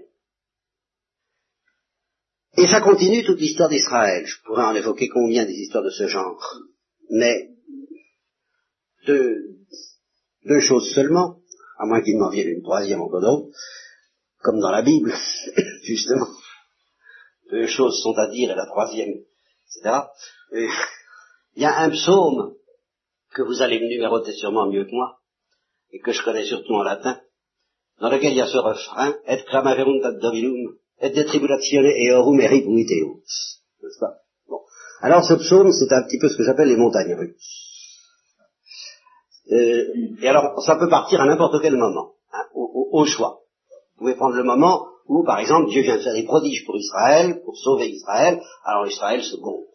Et ça continue toute l'histoire d'Israël. Je pourrais en évoquer combien des histoires de ce genre. Mais deux, deux choses seulement, à moins qu'il m'en vienne une troisième en d'autres, comme dans la Bible, justement. Deux choses sont à dire et la troisième, etc. il y a un psaume que vous allez me numéroter sûrement mieux que moi, et que je connais surtout en latin, dans lequel il y a ce refrain, Et clamaverunt ad dominum, et de tribulatione eorum eripuiteus. N'est-ce pas? Bon. Alors ce psaume, c'est un petit peu ce que j'appelle les montagnes russes. Euh, et alors, ça peut partir à n'importe quel moment, hein, au, au, choix. Vous pouvez prendre le moment où, par exemple, Dieu vient de faire des prodiges pour Israël, pour sauver Israël, alors Israël se gonfle.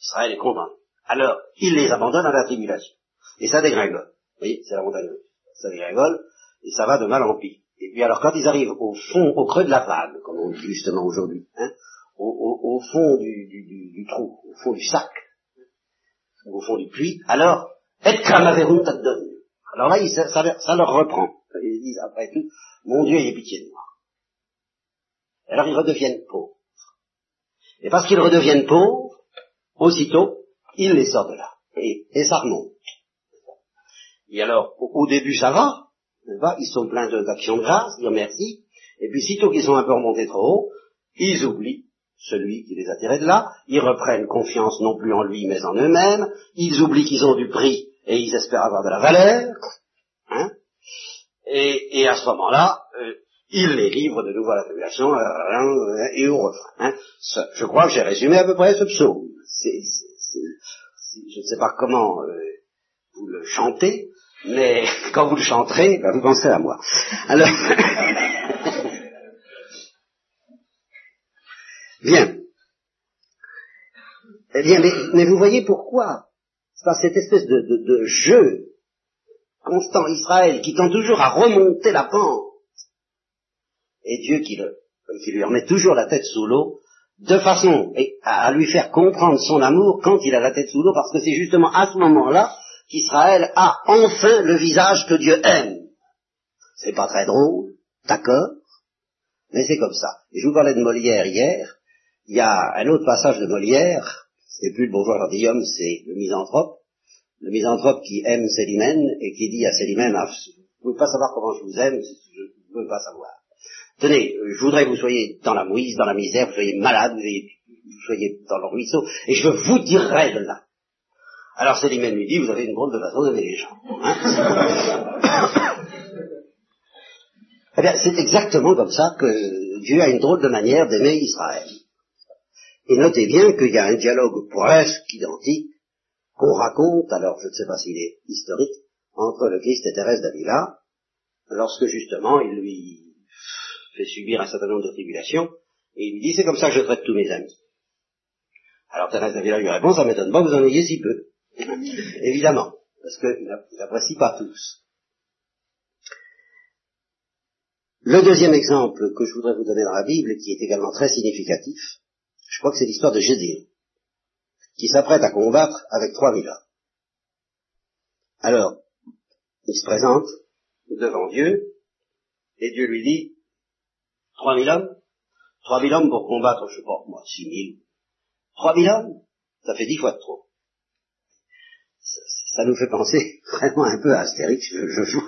Israël est content. Alors, il les abandonne à la tribulation. Et ça dégringole. Vous voyez, c'est la montagne. Ça dégringole, et ça va de mal en pire. Et puis alors, quand ils arrivent au fond, au creux de la vague, comme on dit justement aujourd'hui, hein, au, fond du, trou, au fond du sac, au fond du puits, alors, et cramaverum donne. Alors là, ça, ça, leur reprend. Ils disent, après tout, mon Dieu, ayez pitié de moi. Alors ils redeviennent pauvres. Et parce qu'ils redeviennent pauvres, aussitôt, ils les sortent de là. Et, ça remonte. Et alors, au début, ça va, ils sont pleins d'actions de grâce, dire merci, et puis sitôt qu'ils sont un peu remontés trop haut, ils oublient celui qui les a tirés de là, ils reprennent confiance non plus en lui mais en eux-mêmes, ils oublient qu'ils ont du prix et ils espèrent avoir de la valeur, hein, et, et, à ce moment-là, euh, ils les livrent de nouveau à la tribulation euh, et au refrain. Hein. je crois que j'ai résumé à peu près ce psaume. je ne sais pas comment euh, vous le chantez, mais quand vous le chanterez, ben, vous pensez à moi. Alors, bien. Eh bien, mais, vous voyez pourquoi? C'est par cette espèce de, de, jeu constant Israël qui tend toujours à remonter la pente, et Dieu qui, le, qui lui remet toujours la tête sous l'eau, de façon à lui faire comprendre son amour quand il a la tête sous l'eau, parce que c'est justement à ce moment-là qu'Israël a enfin le visage que Dieu aime. C'est pas très drôle, d'accord, mais c'est comme ça. Et je vous parlais de Molière hier, il y a un autre passage de Molière, c'est plus le bourgeois gentilhomme, c'est le misanthrope, le misanthrope qui aime Célimène et qui dit à Célimène, ah, vous ne pouvez pas savoir comment je vous aime, je ne veux pas savoir. Tenez, je voudrais que vous soyez dans la mouise, dans la misère, vous soyez malade, vous soyez dans le ruisseau, et je vous dirai de là. Alors Célimène lui dit, vous avez une drôle de façon d'aimer les gens. Hein eh bien, c'est exactement comme ça que Dieu a une drôle de manière d'aimer Israël. Et notez bien qu'il y a un dialogue presque identique qu'on raconte, alors je ne sais pas s'il est historique, entre le Christ et Thérèse d'Avila, lorsque justement il lui fait subir un certain nombre de tribulations, et il lui dit, c'est comme ça que je traite tous mes amis. Alors Thérèse d'Avila lui répond, ça m'étonne pas, vous en ayez si peu. Évidemment, parce qu'il n'apprécie pas tous. Le deuxième exemple que je voudrais vous donner dans la Bible, qui est également très significatif, je crois que c'est l'histoire de Gédéon, qui s'apprête à combattre avec trois mille hommes. Alors, il se présente devant Dieu, et Dieu lui dit, trois mille hommes, trois mille hommes pour combattre, je sais pas, moi, six mille, trois mille hommes, ça fait dix fois de trop ça nous fait penser vraiment un peu à Astérix, je, je vous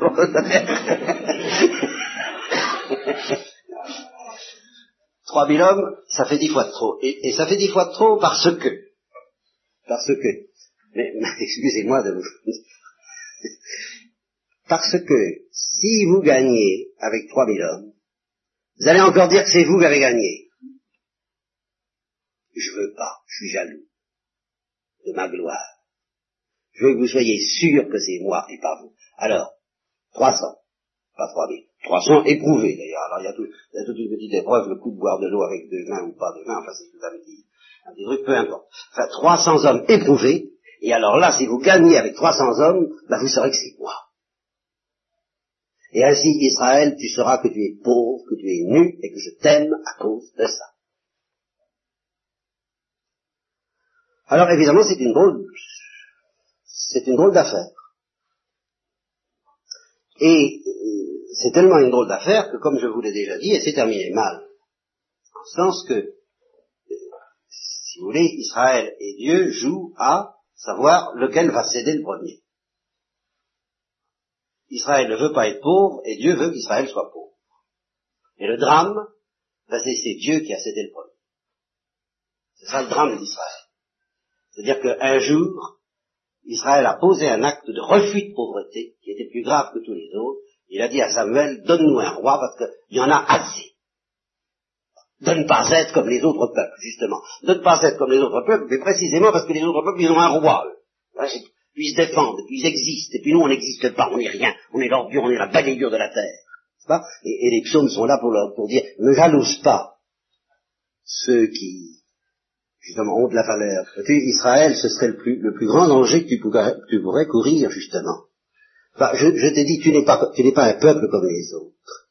Trois mille hommes, ça fait dix fois de trop. Et, et, ça fait dix fois de trop parce que, parce que, mais, excusez-moi de vous, parce que si vous gagnez avec trois mille hommes, vous allez encore dire que c'est vous qui avez gagné. Je veux pas, je suis jaloux de ma gloire. Je veux que vous soyez sûr que c'est moi et pas vous. Alors, 300, pas 3000. 300 éprouvés d'ailleurs. Alors il y, a toute une petite épreuve, le coup de boire de l'eau avec deux mains ou pas deux mains, enfin c'est tout un petit, un petit truc, peu importe. Enfin 300 hommes éprouvés, et alors là, si vous gagnez avec 300 hommes, ben vous saurez que c'est moi. Et ainsi, Israël, tu sauras que tu es pauvre, que tu es nu, et que je t'aime à cause de ça. Alors évidemment, c'est une drôle, c'est une drôle d'affaire. Et euh, c'est tellement une drôle d'affaire que, comme je vous l'ai déjà dit, elle s'est terminée mal. En ce sens que, euh, si vous voulez, Israël et Dieu jouent à savoir lequel va céder le premier. Israël ne veut pas être pauvre et Dieu veut qu'Israël soit pauvre. Et le drame, c'est Dieu qui a cédé le premier. C'est ça le drame d'Israël. C'est-à-dire qu'un jour, Israël a posé un acte de refus de pauvreté qui était plus grave que tous les autres. Il a dit à Samuel, donne-nous un roi parce qu'il y en a assez. De ne pas être comme les autres peuples, justement. De ne pas être comme les autres peuples, mais précisément parce que les autres peuples, ils ont un roi, eux. puissent défendre, qu'ils existent, et puis nous on n'existe pas, on n'est rien, on est l'ordure, on est la balayure de la terre. Et, et, les psaumes sont là pour, leur, pour dire, ne jalouse pas ceux qui, justement, ont de la valeur. Israël, ce serait le plus, le plus grand danger que tu pourrais, tu pourrais courir, justement. Enfin, je, je t'ai dit, tu n'es pas, tu n'es pas un peuple comme les autres.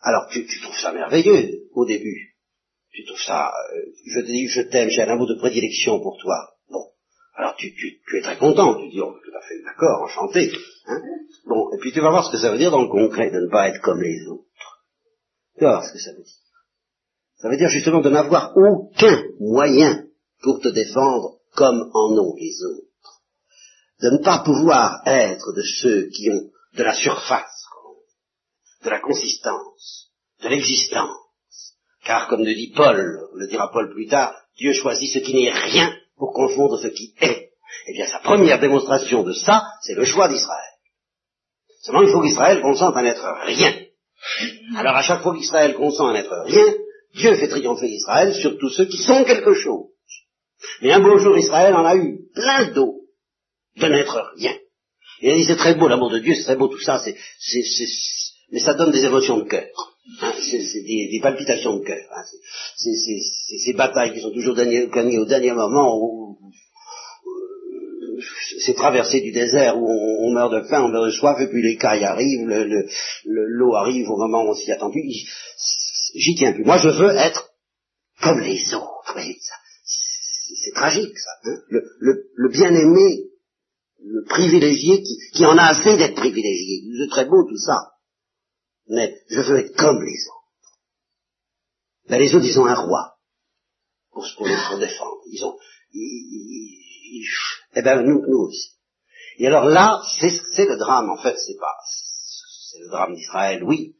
Alors, tu, tu trouves ça merveilleux, au début. Tu trouves ça, euh, je te dis, je t'aime, j'ai un amour de prédilection pour toi. Bon. Alors, tu, tu, tu es très content, tu dis, oh, tout à fait d'accord, enchanté. Hein bon, et puis tu vas voir ce que ça veut dire dans le concret, de ne pas être comme les autres. Tu vas voir ce que ça veut dire. Ça veut dire justement de n'avoir aucun moyen pour te défendre comme en ont les autres. De ne pas pouvoir être de ceux qui ont de la surface, de la consistance, de l'existence. Car comme le dit Paul, le dira Paul plus tard, Dieu choisit ce qui n'est rien pour confondre ce qui est. Eh bien, sa première démonstration de ça, c'est le choix d'Israël. Seulement, il faut qu'Israël consente à n'être rien. Alors, à chaque fois qu'Israël consent à n'être rien, Dieu fait triompher Israël sur tous ceux qui sont quelque chose. Mais un beau jour, Israël en a eu plein d'eau de n'être rien. Il a dit, c'est très beau l'amour de Dieu, c'est très beau tout ça, c'est, mais ça donne des émotions de cœur. Hein, c'est des, palpitations de cœur. Hein, c'est ces batailles qui sont toujours gagnées au dernier moment, où, euh, c'est traversé du désert où on, meurt de faim, on meurt de soif, et puis les cailles arrivent, l'eau arrive au moment où on s'y attend plus j'y tiens plus. Moi, je veux être comme les autres. C'est tragique, ça. Hein. le, bien-aimé, le privilégié qui, qui en a assez d'être privilégié. C'est très beau tout ça. Mais je veux être comme les autres. Ben, les autres, ils ont un roi pour, se pour défendre. Ils ont, eh ben, nous, nous aussi. Et alors là, c'est le drame, en fait, c'est pas, c'est le drame d'Israël, oui,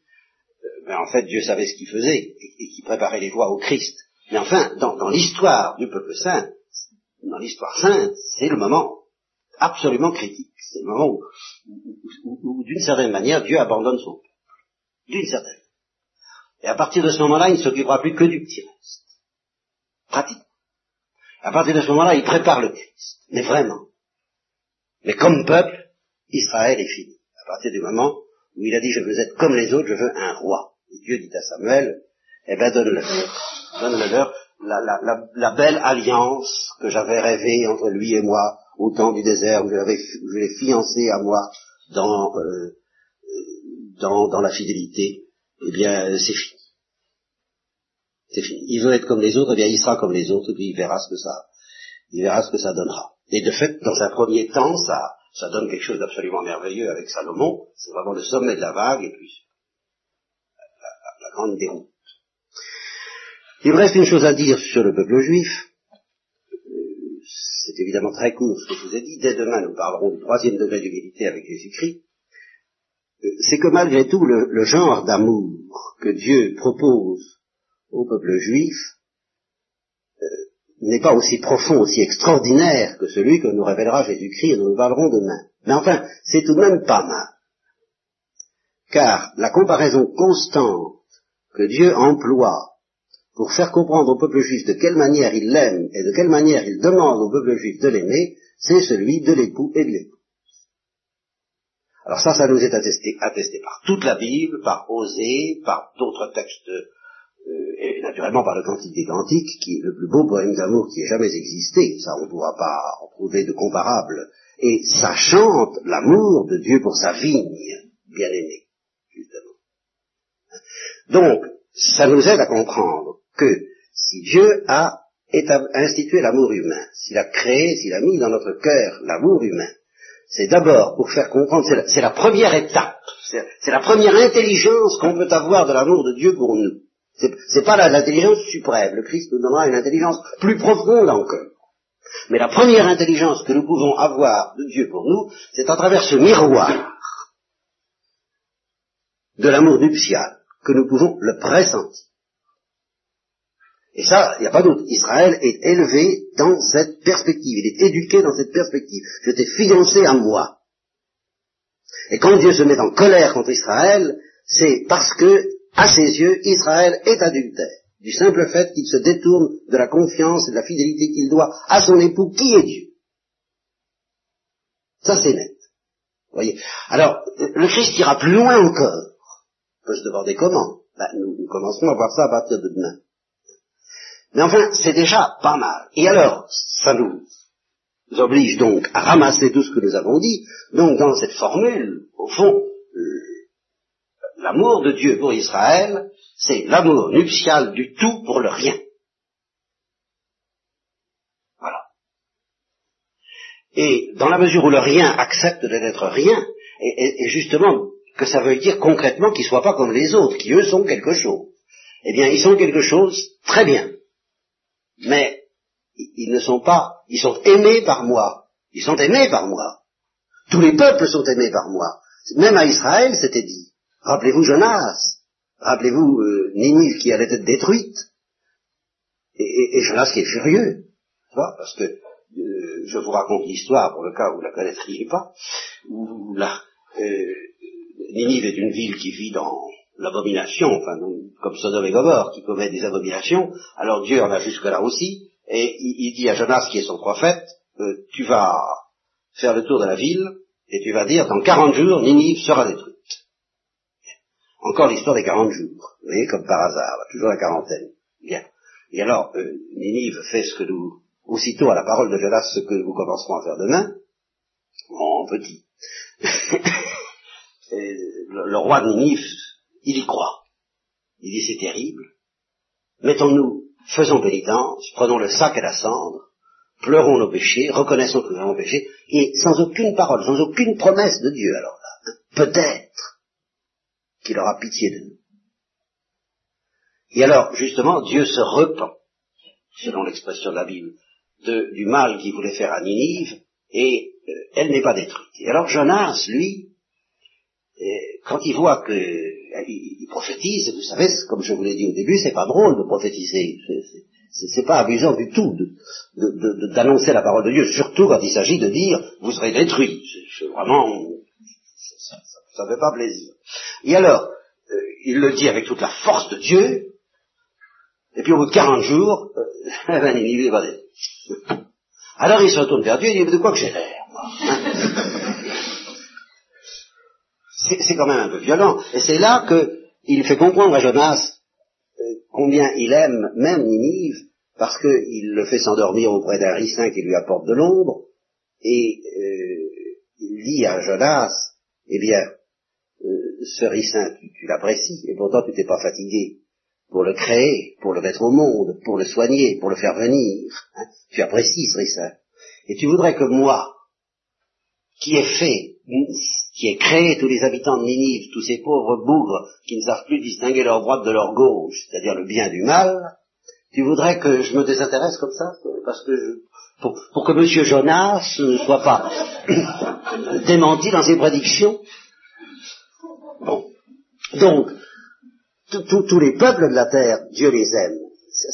mais en fait Dieu savait ce qu'il faisait et, qu'il préparait les voies au Christ. Mais enfin, dans, l'histoire du peuple saint, dans l'histoire sainte, c'est le moment absolument critique. C'est le moment où, d'une certaine manière, Dieu abandonne son peuple. D'une certaine manière. Et à partir de ce moment-là, il ne s'occupera plus que du petit reste. Pratique. À partir de ce moment-là, il prépare le Christ. Mais vraiment. Mais comme peuple, Israël est fini. À partir du moment où il a dit je veux être comme les autres, je veux un roi. Et Dieu dit à Samuel, eh ben donne-le. Donne-le. La, la, la, belle alliance que j'avais rêvée entre lui et moi au temps du désert, où je l'ai fiancé à moi dans, euh, dans, dans la fidélité, eh bien c'est fini. C'est fini. Il veut être comme les autres, eh bien il sera comme les autres, et puis il verra ce que ça, il verra ce que ça donnera. Et de fait, dans un premier temps, ça, ça donne quelque chose d'absolument merveilleux avec Salomon, c'est vraiment le sommet de la vague et puis la, grande déroute. Il me reste une chose à dire sur le peuple juif. C'est évidemment très court ce que je vous ai dit. Dès demain, nous parlerons du troisième degré d'humilité avec Jésus-Christ. C'est que malgré tout, le genre d'amour que Dieu propose au peuple juif n'est pas aussi profond, aussi extraordinaire que celui que nous révélera Jésus-Christ et dont nous parlerons demain. Mais enfin, c'est tout de même pas mal. Car la comparaison constante que Dieu emploie pour faire comprendre au peuple juif de quelle manière il l'aime et de quelle manière il demande au peuple juif de l'aimer, c'est celui de l'époux et de l'épouse. Alors ça, ça nous est attesté, attesté par toute la Bible, par Osée, par d'autres textes naturellement par le Cantique des Cantiques, qui est le plus beau poème d'amour qui ait jamais existé, ça on ne pourra pas en trouver de comparable, et ça chante l'amour de Dieu pour sa vigne, bien-aimée, justement. Donc, ça nous aide à comprendre que si Dieu a institué l'amour humain, s'il a créé, s'il a mis dans notre cœur l'amour humain, c'est d'abord pour faire comprendre, c'est la, la, première étape, c'est la première intelligence qu'on peut avoir de l'amour de Dieu pour nous. C'est pas l'intelligence suprême. Le Christ nous donnera une intelligence plus profonde encore. Mais la première intelligence que nous pouvons avoir de Dieu pour nous, c'est à travers ce miroir de l'amour nuptial que nous pouvons le pressentir. Et ça, il n'y a pas d'autre. Israël est élevé dans cette perspective. Il est éduqué dans cette perspective. Je t'ai fiancé à moi. Et quand Dieu se met en colère contre Israël, c'est parce que à ses yeux, Israël est adultère, du simple fait qu'il se détourne de la confiance et de la fidélité qu'il doit à son époux, qui est Dieu. Ça c'est net. Voyez. Alors, le Christ ira plus loin encore. On peut se demander comment? Ben, nous, nous commencerons à voir ça à partir de demain. Mais enfin, c'est déjà pas mal. Et alors, ça nous oblige donc à ramasser tout ce que nous avons dit. Donc, dans cette formule, au fond, l'amour de Dieu pour Israël, c'est l'amour nuptial du tout pour le rien. Voilà. Et dans la mesure où le rien accepte d'être rien, et, justement que ça veut dire concrètement qu'ils ne soient pas comme les autres, qui eux sont quelque chose, eh bien ils sont quelque chose très bien. Mais ils ne sont pas, ils sont aimés par moi. Ils sont aimés par moi. Tous les peuples sont aimés par moi. Même à Israël, c'était dit. Rappelez-vous Jonas. Rappelez-vous euh, Ninive qui allait être détruite. Et, Jonas qui est furieux. Parce que euh, je vous raconte l'histoire pour le cas où vous la connaîtriez pas. Où, là, euh, Ninive est une ville qui vit dans l'abomination, enfin comme Sodome et Gomorre qui commet des abominations. Alors Dieu en a jusque là aussi. Et il, dit à Jonas qui est son prophète, tu vas faire le tour de la ville et tu vas dire dans 40 jours Ninive sera détruite. Encore l'histoire des 40 jours. Vous voyez, comme par hasard, toujours la quarantaine. Bien. Et alors, euh, Ninive fait ce que nous, aussitôt à la parole de Jonas, ce que nous commencerons à faire demain, en petit. le, le, roi de Ninive, il y croit. Il dit c'est terrible. Mettons-nous, faisons pénitence, prenons le sac et la cendre, pleurons nos péchés, reconnaissons que nous avons péché, et sans aucune parole, sans aucune promesse de Dieu alors là. Hein. Peut-être qu'il aura pitié de nous. Et alors, justement, Dieu se repent, selon l'expression de la Bible, du mal qu'il voulait faire à Ninive, et euh, elle n'est pas détruite. Et alors Jonas, lui, euh, quand il voit que euh, prophétise, vous savez, comme je vous l'ai dit au début, c'est pas drôle de prophétiser, c'est pas amusant du tout d'annoncer la parole de Dieu, surtout quand il s'agit de dire vous serez détruits. C'est vraiment ne fait pas plaisir. Et alors, euh, il le dit avec toute la force de Dieu, et puis au bout de 40 jours, euh, ben, il est Alors il se retourne vers Dieu et il dit, de quoi que j'ai l'air, hein C'est quand même un peu violent. Et c'est là qu'il fait comprendre à Jonas euh, combien il aime même Ninive, parce qu'il le fait s'endormir auprès d'un ricin qui lui apporte de l'ombre, et il dit à Jonas, eh bien, ce ricin, tu, l'apprécies, et pourtant tu t'es pas fatigué pour le créer, pour le mettre au monde, pour le soigner, pour le faire venir. Hein. Tu apprécies ce ricin. Et tu voudrais que moi, qui ai fait, qui ai créé tous les habitants de Ninive, tous ces pauvres bougres qui ne savent plus distinguer leur droite de leur gauche, c'est-à-dire le bien du mal, tu voudrais que je me désintéresse comme ça, parce que pour, pour que M. Jonas ne soit pas démenti dans ses prédictions donc, tous les peuples de la terre, Dieu les aime.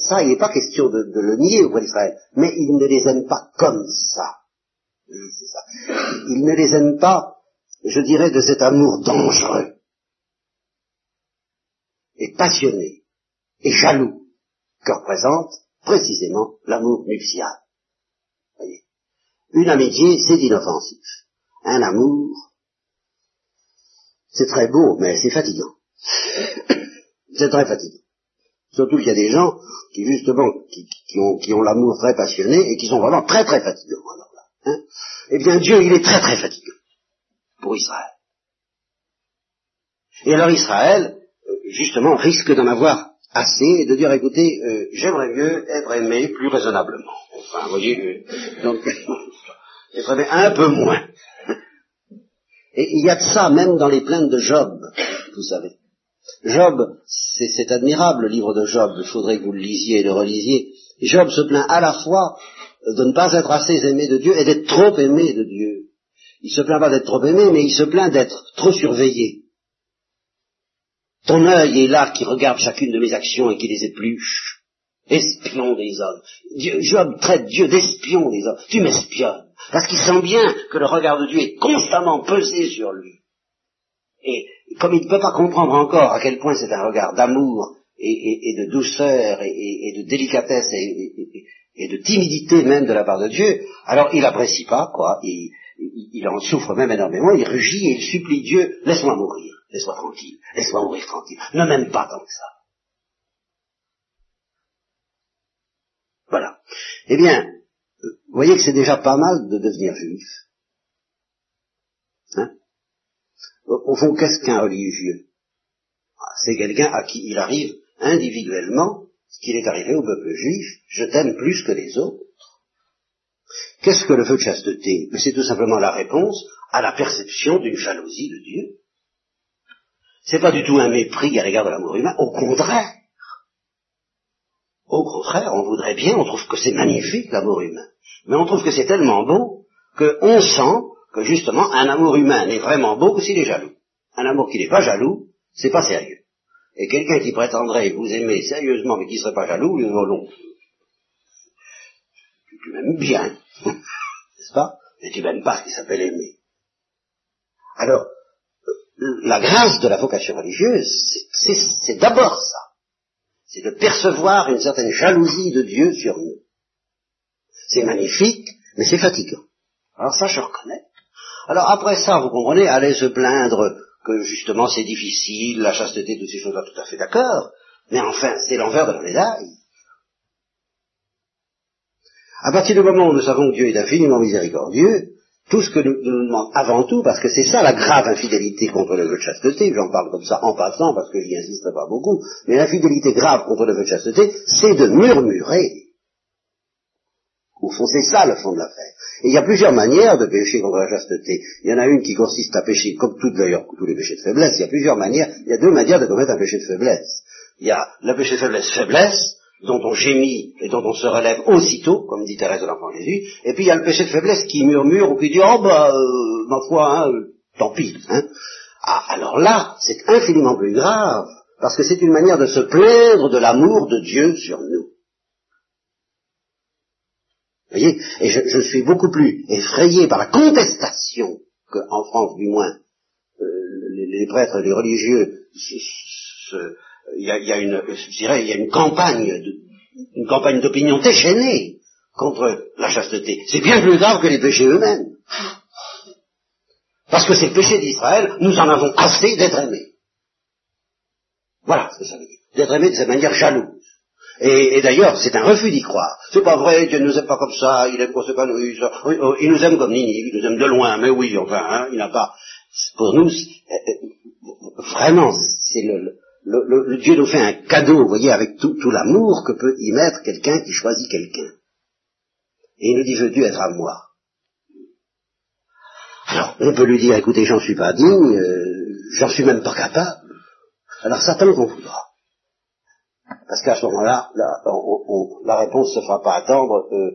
Ça, il n'est pas question de, le nier auprès d'Israël. Mais il ne les aime pas comme ça. ça. Il ne les aime pas, je dirais, de cet amour dangereux, et passionné, et jaloux, que représente précisément l'amour nuptial. Une amitié, c'est inoffensif. Un amour, c'est très beau, mais c'est fatigant. c'est très fatigant. Surtout qu'il y a des gens qui, justement, qui, ont, l'amour très passionné et qui sont vraiment très très fatigants. Alors hein. eh bien, Dieu, il est très très fatigant pour Israël. Et alors Israël, euh, justement, risque d'en avoir assez et de dire, écoutez, euh, j'aimerais mieux être aimé plus raisonnablement. Enfin, vous voyez, euh, donc, aimé un peu moins. Et il y a de ça même dans les plaintes de Job, vous savez. Job, c'est admirable le livre de Job, il faudrait que vous le lisiez et le relisiez. Job se plaint à la fois de ne pas être assez aimé de Dieu et d'être trop aimé de Dieu. Il se plaint pas d'être trop aimé, mais il se plaint d'être trop surveillé. Ton œil est là qui regarde chacune de mes actions et qui les épluche. Espion des hommes. Job traite Dieu d'espion des hommes. Tu m'espionnes. Parce qu'il sent bien que le regard de Dieu est constamment pesé sur lui. Et comme il ne peut pas comprendre encore à quel point c'est un regard d'amour et, de douceur et, de délicatesse et, de timidité même de la part de Dieu, alors il n'apprécie pas, quoi. Il, il, en souffre même énormément, il rugit et il supplie Dieu, laisse-moi mourir, laisse-moi tranquille, laisse-moi mourir tranquille, ne m'aime pas tant que ça. Voilà. Eh bien, voyez que c'est déjà pas mal de devenir juif. Hein? Au fond, qu'est-ce qu'un religieux? Ah, C'est quelqu'un à qui il arrive individuellement ce qu'il est arrivé au peuple juif, je t'aime plus que les autres. Qu'est-ce que le feu de chasteté C'est tout simplement la réponse à la perception d'une jalousie de Dieu. C'est pas du tout un mépris à l'égard de l'amour humain, au contraire. Au contraire, on voudrait bien, on trouve que c'est magnifique l'amour humain. Mais on trouve que c'est tellement beau qu'on sent que justement un amour humain n'est vraiment beau que s'il est jaloux. Un amour qui n'est pas jaloux, c'est pas sérieux. Et quelqu'un qui prétendrait vous aimer sérieusement mais qui ne serait pas jaloux, il non. Tu m'aimes bien, n'est-ce pas? Mais tu m'aimes pas qui s'appelle aimer. Alors, la grâce de la vocation religieuse, c'est d'abord ça. C'est de percevoir une certaine jalousie de Dieu sur nous. C'est magnifique, mais c'est fatigant. Alors ça, je reconnais. Alors après ça, vous comprenez, aller se plaindre que justement c'est difficile, la chasteté, toutes ces choses-là, tout à fait d'accord, mais enfin, c'est l'envers de la médaille. À partir du moment où nous savons que Dieu est infiniment miséricordieux, tout ce que nous, nous demandons avant tout, parce que c'est ça la grave infidélité contre le vœu de chasteté, j'en parle comme ça en passant parce que j'y insisterai pas beaucoup, mais l'infidélité grave contre le vœu de chasteté, c'est de murmurer. Au fond, c'est ça le fond de l'affaire. Et il y a plusieurs manières de pécher contre la chasteté. Il y en a une qui consiste à pécher, comme tout d'ailleurs, tous les péchés de faiblesse, il y a plusieurs manières, il y a deux manières de commettre un péché de faiblesse. Il y a le péché de faiblesse, faiblesse, dont on gémit et dont on se relève aussitôt, comme dit Thérèse de l'Enfant Jésus, et puis il y a le péché de faiblesse qui murmure ou qui dit, oh bah, euh, ma foi, hein, tant pis. Hein. Ah, alors là, c'est infiniment plus grave, parce que c'est une manière de se plaindre de l'amour de Dieu sur nous voyez Et je, suis beaucoup plus effrayé par la contestation qu'en France, du moins, euh, les, prêtres, les religieux, il y, a, une, je dirais, il y a une campagne, de, une campagne d'opinion déchaînée contre la chasteté. C'est bien plus grave que les péchés eux-mêmes. Parce que c'est le péché d'Israël, nous en avons assez d'être aimés. Voilà ce que ça veut dire. D'être aimés de cette manière jalouse. Et, d'ailleurs, c'est un refus d'y croire. C'est pas vrai, Dieu ne nous aime pas comme ça, il aime qu'on s'épanouisse. Oh, il nous aime comme Nini, il nous aime de loin, mais oui, enfin, hein, il n'a pas. Pour nous, euh, euh, vraiment, c'est le, le, Dieu nous fait un cadeau, vous voyez, avec tout, l'amour que peut y mettre quelqu'un qui choisit quelqu'un. Et il nous dit, veux-tu être à moi Alors, on peut lui dire, écoutez, j'en suis pas digne, euh, j'en suis même pas capable. Alors Satan confondra. Parce qu'à ce moment-là, la, réponse ne se fera pas attendre. Euh,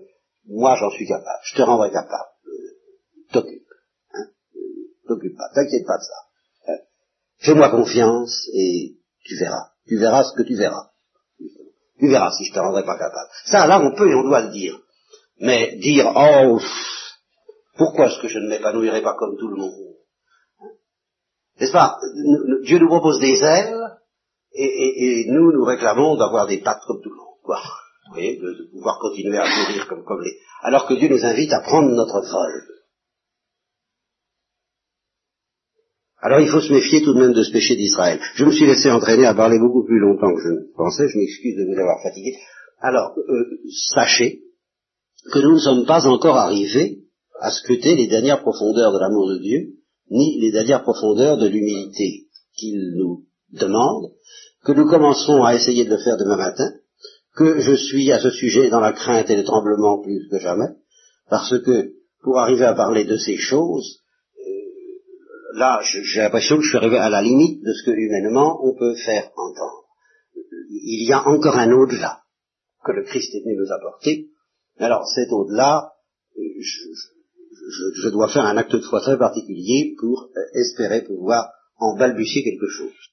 moi, j'en suis capable. Je te rendrai capable. Euh, t'occupe. Hein, euh, t'occupe pas. T'inquiète pas de ça. Fais-moi confiance et tu verras. Tu verras ce que tu verras. Tu verras si je te rendrai pas capable. Ça, là, on peut et on doit le dire. Mais dire, oh, pourquoi est-ce que je ne m'épanouirai pas comme tout le monde? N'est-ce pas? Dieu nous propose des ailes et, nous, nous réclamons d'avoir des pattes comme tout le monde, quoi? Vous voyez, de, pouvoir continuer à courir comme, comme les... Alors que Dieu nous invite à prendre notre vol. Alors il faut se méfier tout de même de ce péché d'Israël. Je me suis laissé entraîner à parler beaucoup plus longtemps que je ne pensais, je m'excuse de vous avoir fatigué. Alors, euh, sachez que nous ne sommes pas encore arrivés à scruter les dernières profondeurs de l'amour de Dieu, ni les dernières profondeurs de l'humilité qu'il nous demande, que nous commencerons à essayer de le faire demain matin, que je suis à ce sujet dans la crainte et le tremblement plus que jamais, parce que pour arriver à parler de ces choses, là, j'ai l'impression que je suis arrivé à la limite de ce que humainement on peut faire entendre. Il y a encore un au-delà que le Christ est venu nous apporter. Alors cet au-delà, je, je, dois faire un acte de foi très particulier pour euh, espérer pouvoir en balbutier quelque chose.